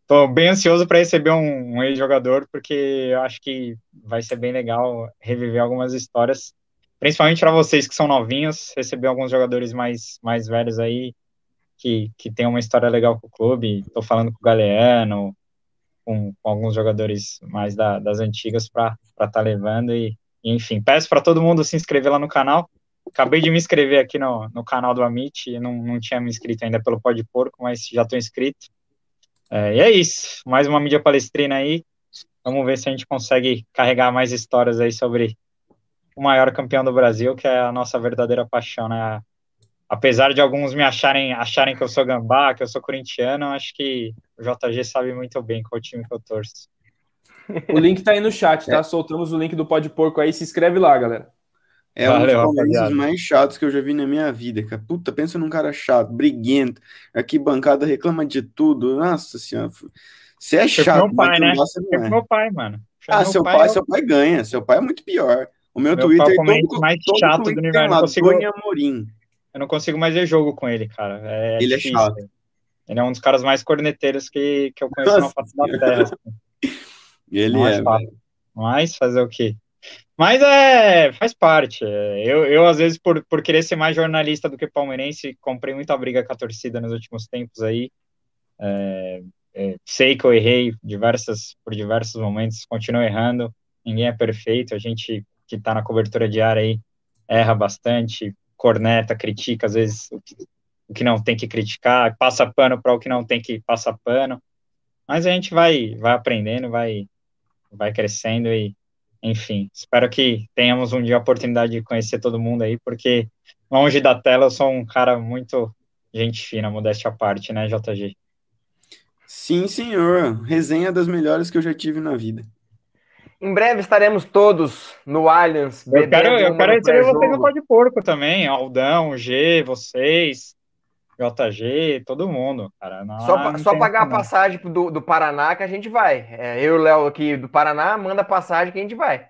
estou bem ansioso para receber um, um ex-jogador, porque eu acho que vai ser bem legal reviver algumas histórias, principalmente para vocês que são novinhos, receber alguns jogadores mais, mais velhos aí, que, que tem uma história legal com o clube, estou falando com o Galeano, com, com alguns jogadores mais da, das antigas para estar tá levando e enfim, peço para todo mundo se inscrever lá no canal. Acabei de me inscrever aqui no, no canal do Amit, não, não tinha me inscrito ainda pelo Pode Porco, mas já estou inscrito. É, e é isso, mais uma mídia palestrina aí. Vamos ver se a gente consegue carregar mais histórias aí sobre o maior campeão do Brasil, que é a nossa verdadeira paixão, né? Apesar de alguns me acharem, acharem que eu sou gambá, que eu sou corintiano, acho que o JG sabe muito bem qual time que eu torço. O link tá aí no chat, tá? É. Soltamos o link do Pode Porco aí, se inscreve lá, galera. É Valeu, um dos mais chatos que eu já vi na minha vida, cara. Puta, pensa num cara chato, briguento, aqui bancada reclama de tudo. Nossa senhora. Você é chato, meu pai, né? Gosta, é. meu pai, mano. ah, seu pai, pai, seu pai ganha. Seu pai é muito pior. O meu, meu Twitter é todo, mais todo chato do universo. Eu não consigo, Amorim. Eu não consigo mais ver jogo com ele, cara. É ele é difícil. é chato. Ele é um dos caras mais corneteiros que, que eu conheço Nossa, na face da terra. Assim. (laughs) Ele é. Mas fazer o quê? Mas é, faz parte. Eu, eu, às vezes, por, por querer ser mais jornalista do que palmeirense, comprei muita briga com a torcida nos últimos tempos aí. É, é, sei que eu errei diversas, por diversos momentos, continuo errando. Ninguém é perfeito. A gente que está na cobertura diária aí erra bastante, corneta, critica, às vezes, o que, o que não tem que criticar, passa pano para o que não tem que passar pano. Mas a gente vai, vai aprendendo, vai, vai crescendo e, enfim, espero que tenhamos um dia a oportunidade de conhecer todo mundo aí, porque longe da tela eu sou um cara muito gente fina, modéstia à parte, né, JG? Sim, senhor. Resenha das melhores que eu já tive na vida. Em breve estaremos todos no Allianz. Eu quero, eu quero receber vocês no Pode Porco também. Aldão, G, vocês. JG, todo mundo, cara. Não, só não só pagar a passagem do, do Paraná que a gente vai. É, eu e o Léo aqui do Paraná, manda passagem que a gente vai.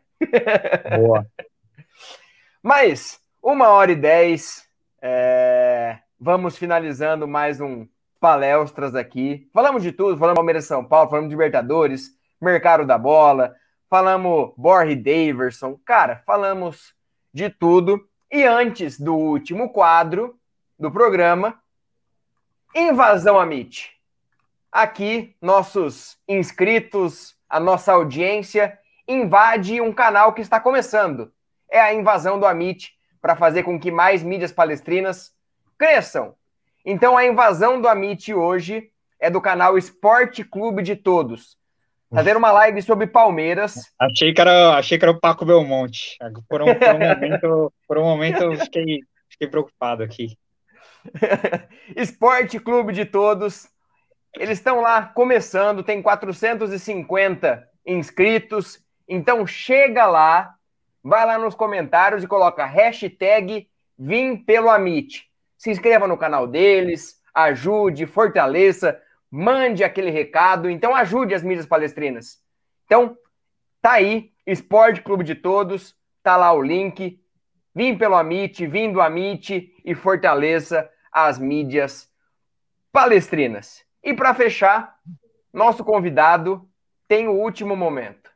Boa. (laughs) Mas, uma hora e dez, é... vamos finalizando mais um palestras aqui. Falamos de tudo, falamos Palmeiras São Paulo, falamos de Libertadores, mercado da bola, falamos Borre Daverson, cara, falamos de tudo. E antes do último quadro do programa, Invasão Amit. Aqui, nossos inscritos, a nossa audiência invade um canal que está começando. É a invasão do Amit para fazer com que mais mídias palestrinas cresçam. Então, a invasão do Amit hoje é do canal Esporte Clube de Todos. Tá vendo uma live sobre Palmeiras. Achei que era, achei que era o Paco Belmonte. Por um, por um momento, por um momento eu fiquei, fiquei preocupado aqui. (laughs) Esporte Clube de Todos. Eles estão lá começando, tem 450 inscritos. Então chega lá, vai lá nos comentários e coloca hashtag Vim pelo Amit. Se inscreva no canal deles, ajude, fortaleça, mande aquele recado, então ajude as mídias palestrinas. Então, tá aí, Esporte Clube de Todos, tá lá o link. Vim pelo Amit, vim do Amit e fortaleça as mídias palestrinas. E para fechar, nosso convidado tem o último momento.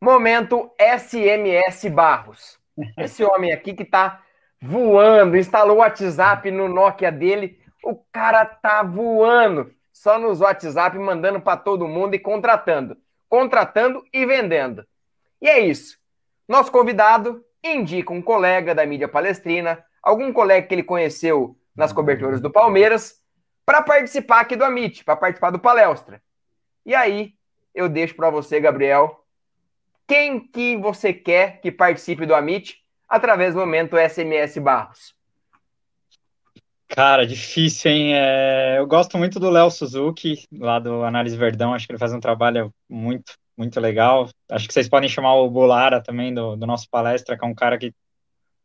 Momento SMS Barros. Esse homem aqui que tá voando, instalou o WhatsApp no Nokia dele, o cara tá voando só nos WhatsApp, mandando para todo mundo e contratando. Contratando e vendendo. E é isso. Nosso convidado indica um colega da mídia palestrina, algum colega que ele conheceu nas coberturas do Palmeiras, para participar aqui do Amit, para participar do palestra. E aí, eu deixo para você, Gabriel, quem que você quer que participe do Amit através do momento SMS Barros. Cara, difícil, hein? É, eu gosto muito do Léo Suzuki, lá do Análise Verdão. Acho que ele faz um trabalho muito, muito legal. Acho que vocês podem chamar o Bolara também, do, do nosso palestra, que é um cara que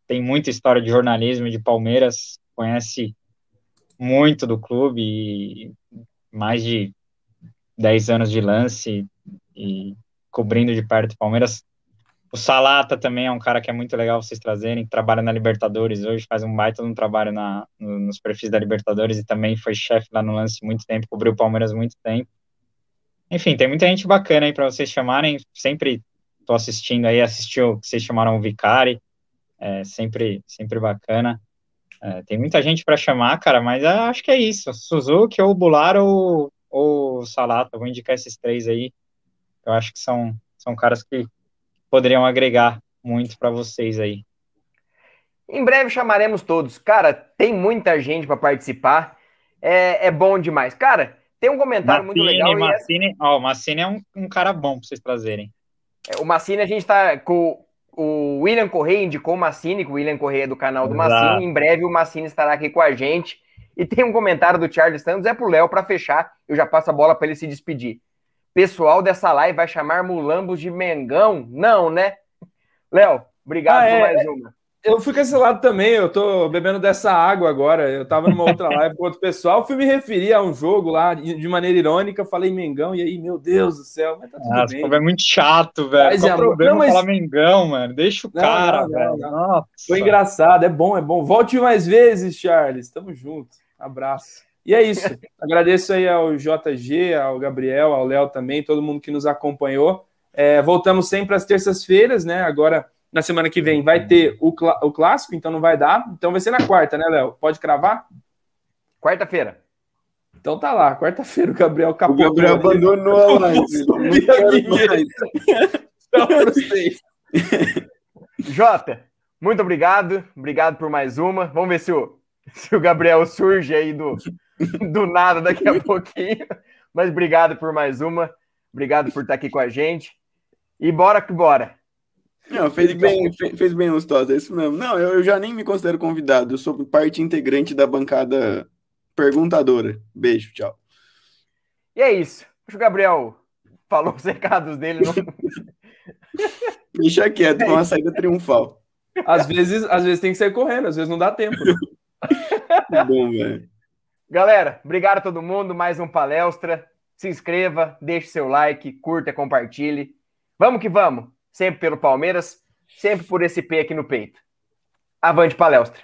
tem muita história de jornalismo de Palmeiras, conhece muito do clube, mais de 10 anos de lance e cobrindo de perto o Palmeiras. O Salata também é um cara que é muito legal vocês trazerem, trabalha na Libertadores hoje, faz um baita um trabalho na, no, nos perfis da Libertadores e também foi chefe lá no lance muito tempo, cobriu o Palmeiras muito tempo. Enfim, tem muita gente bacana aí para vocês chamarem, sempre tô assistindo aí, assistiu que vocês chamaram o Vicari, é sempre, sempre bacana. É, tem muita gente para chamar, cara, mas acho que é isso. Suzuki ou Bular ou, ou Salata, vou indicar esses três aí. Eu acho que são, são caras que poderiam agregar muito para vocês aí. Em breve chamaremos todos. Cara, tem muita gente para participar. É, é, bom demais. Cara, tem um comentário Massini, muito legal. Massini, é... oh, o Massini é um, um, cara bom para vocês trazerem. É, o Massini, a gente está com o William Correia indicou o Massini, que o William Correia é do canal do Exato. Massini. Em breve o Massini estará aqui com a gente. E tem um comentário do Charles Santos, é pro Léo para fechar. Eu já passo a bola para ele se despedir pessoal dessa live vai chamar mulambos de Mengão? Não, né? Léo, obrigado ah, por é, mais uma. Eu fui cancelado também, eu tô bebendo dessa água agora. Eu tava numa outra (laughs) live com outro pessoal, fui me referir a um jogo lá de maneira irônica, falei Mengão, e aí, meu Deus do céu, mas tá tudo Nossa, bem. é muito chato, velho. Mas, Qual é, problema não, mas... falar Mengão, mano? Deixa o não, cara, não, velho. Nossa. Foi engraçado, é bom, é bom. Volte mais vezes, Charles. Tamo junto. Abraço. E é isso. (laughs) Agradeço aí ao JG, ao Gabriel, ao Léo também, todo mundo que nos acompanhou. É, voltamos sempre às terças-feiras, né? Agora, na semana que vem, vai ter o, cl o clássico, então não vai dar. Então vai ser na quarta, né, Léo? Pode cravar? Quarta-feira. Então tá lá, quarta-feira o Gabriel acabou. O Gabriel abandonou a live. (laughs) Tchau pra vocês. (laughs) Jota, muito obrigado. Obrigado por mais uma. Vamos ver se o, se o Gabriel surge aí do, do nada daqui a (laughs) pouquinho. Mas obrigado por mais uma. Obrigado por estar aqui com a gente. E bora que bora. Não, fez bem, fez bem os tos, é isso mesmo. Não, eu, eu já nem me considero convidado, eu sou parte integrante da bancada perguntadora. Beijo, tchau. E é isso. Acho que o Gabriel falou os (laughs) recados dele. Não... (laughs) Deixa quieto, é uma saída triunfal. Às vezes, às vezes tem que sair correndo, às vezes não dá tempo. (laughs) bom, velho. Galera, obrigado a todo mundo. Mais um palestra. Se inscreva, deixe seu like, curta, compartilhe. Vamos que vamos. Sempre pelo Palmeiras, sempre por esse P aqui no peito. Avante palestra.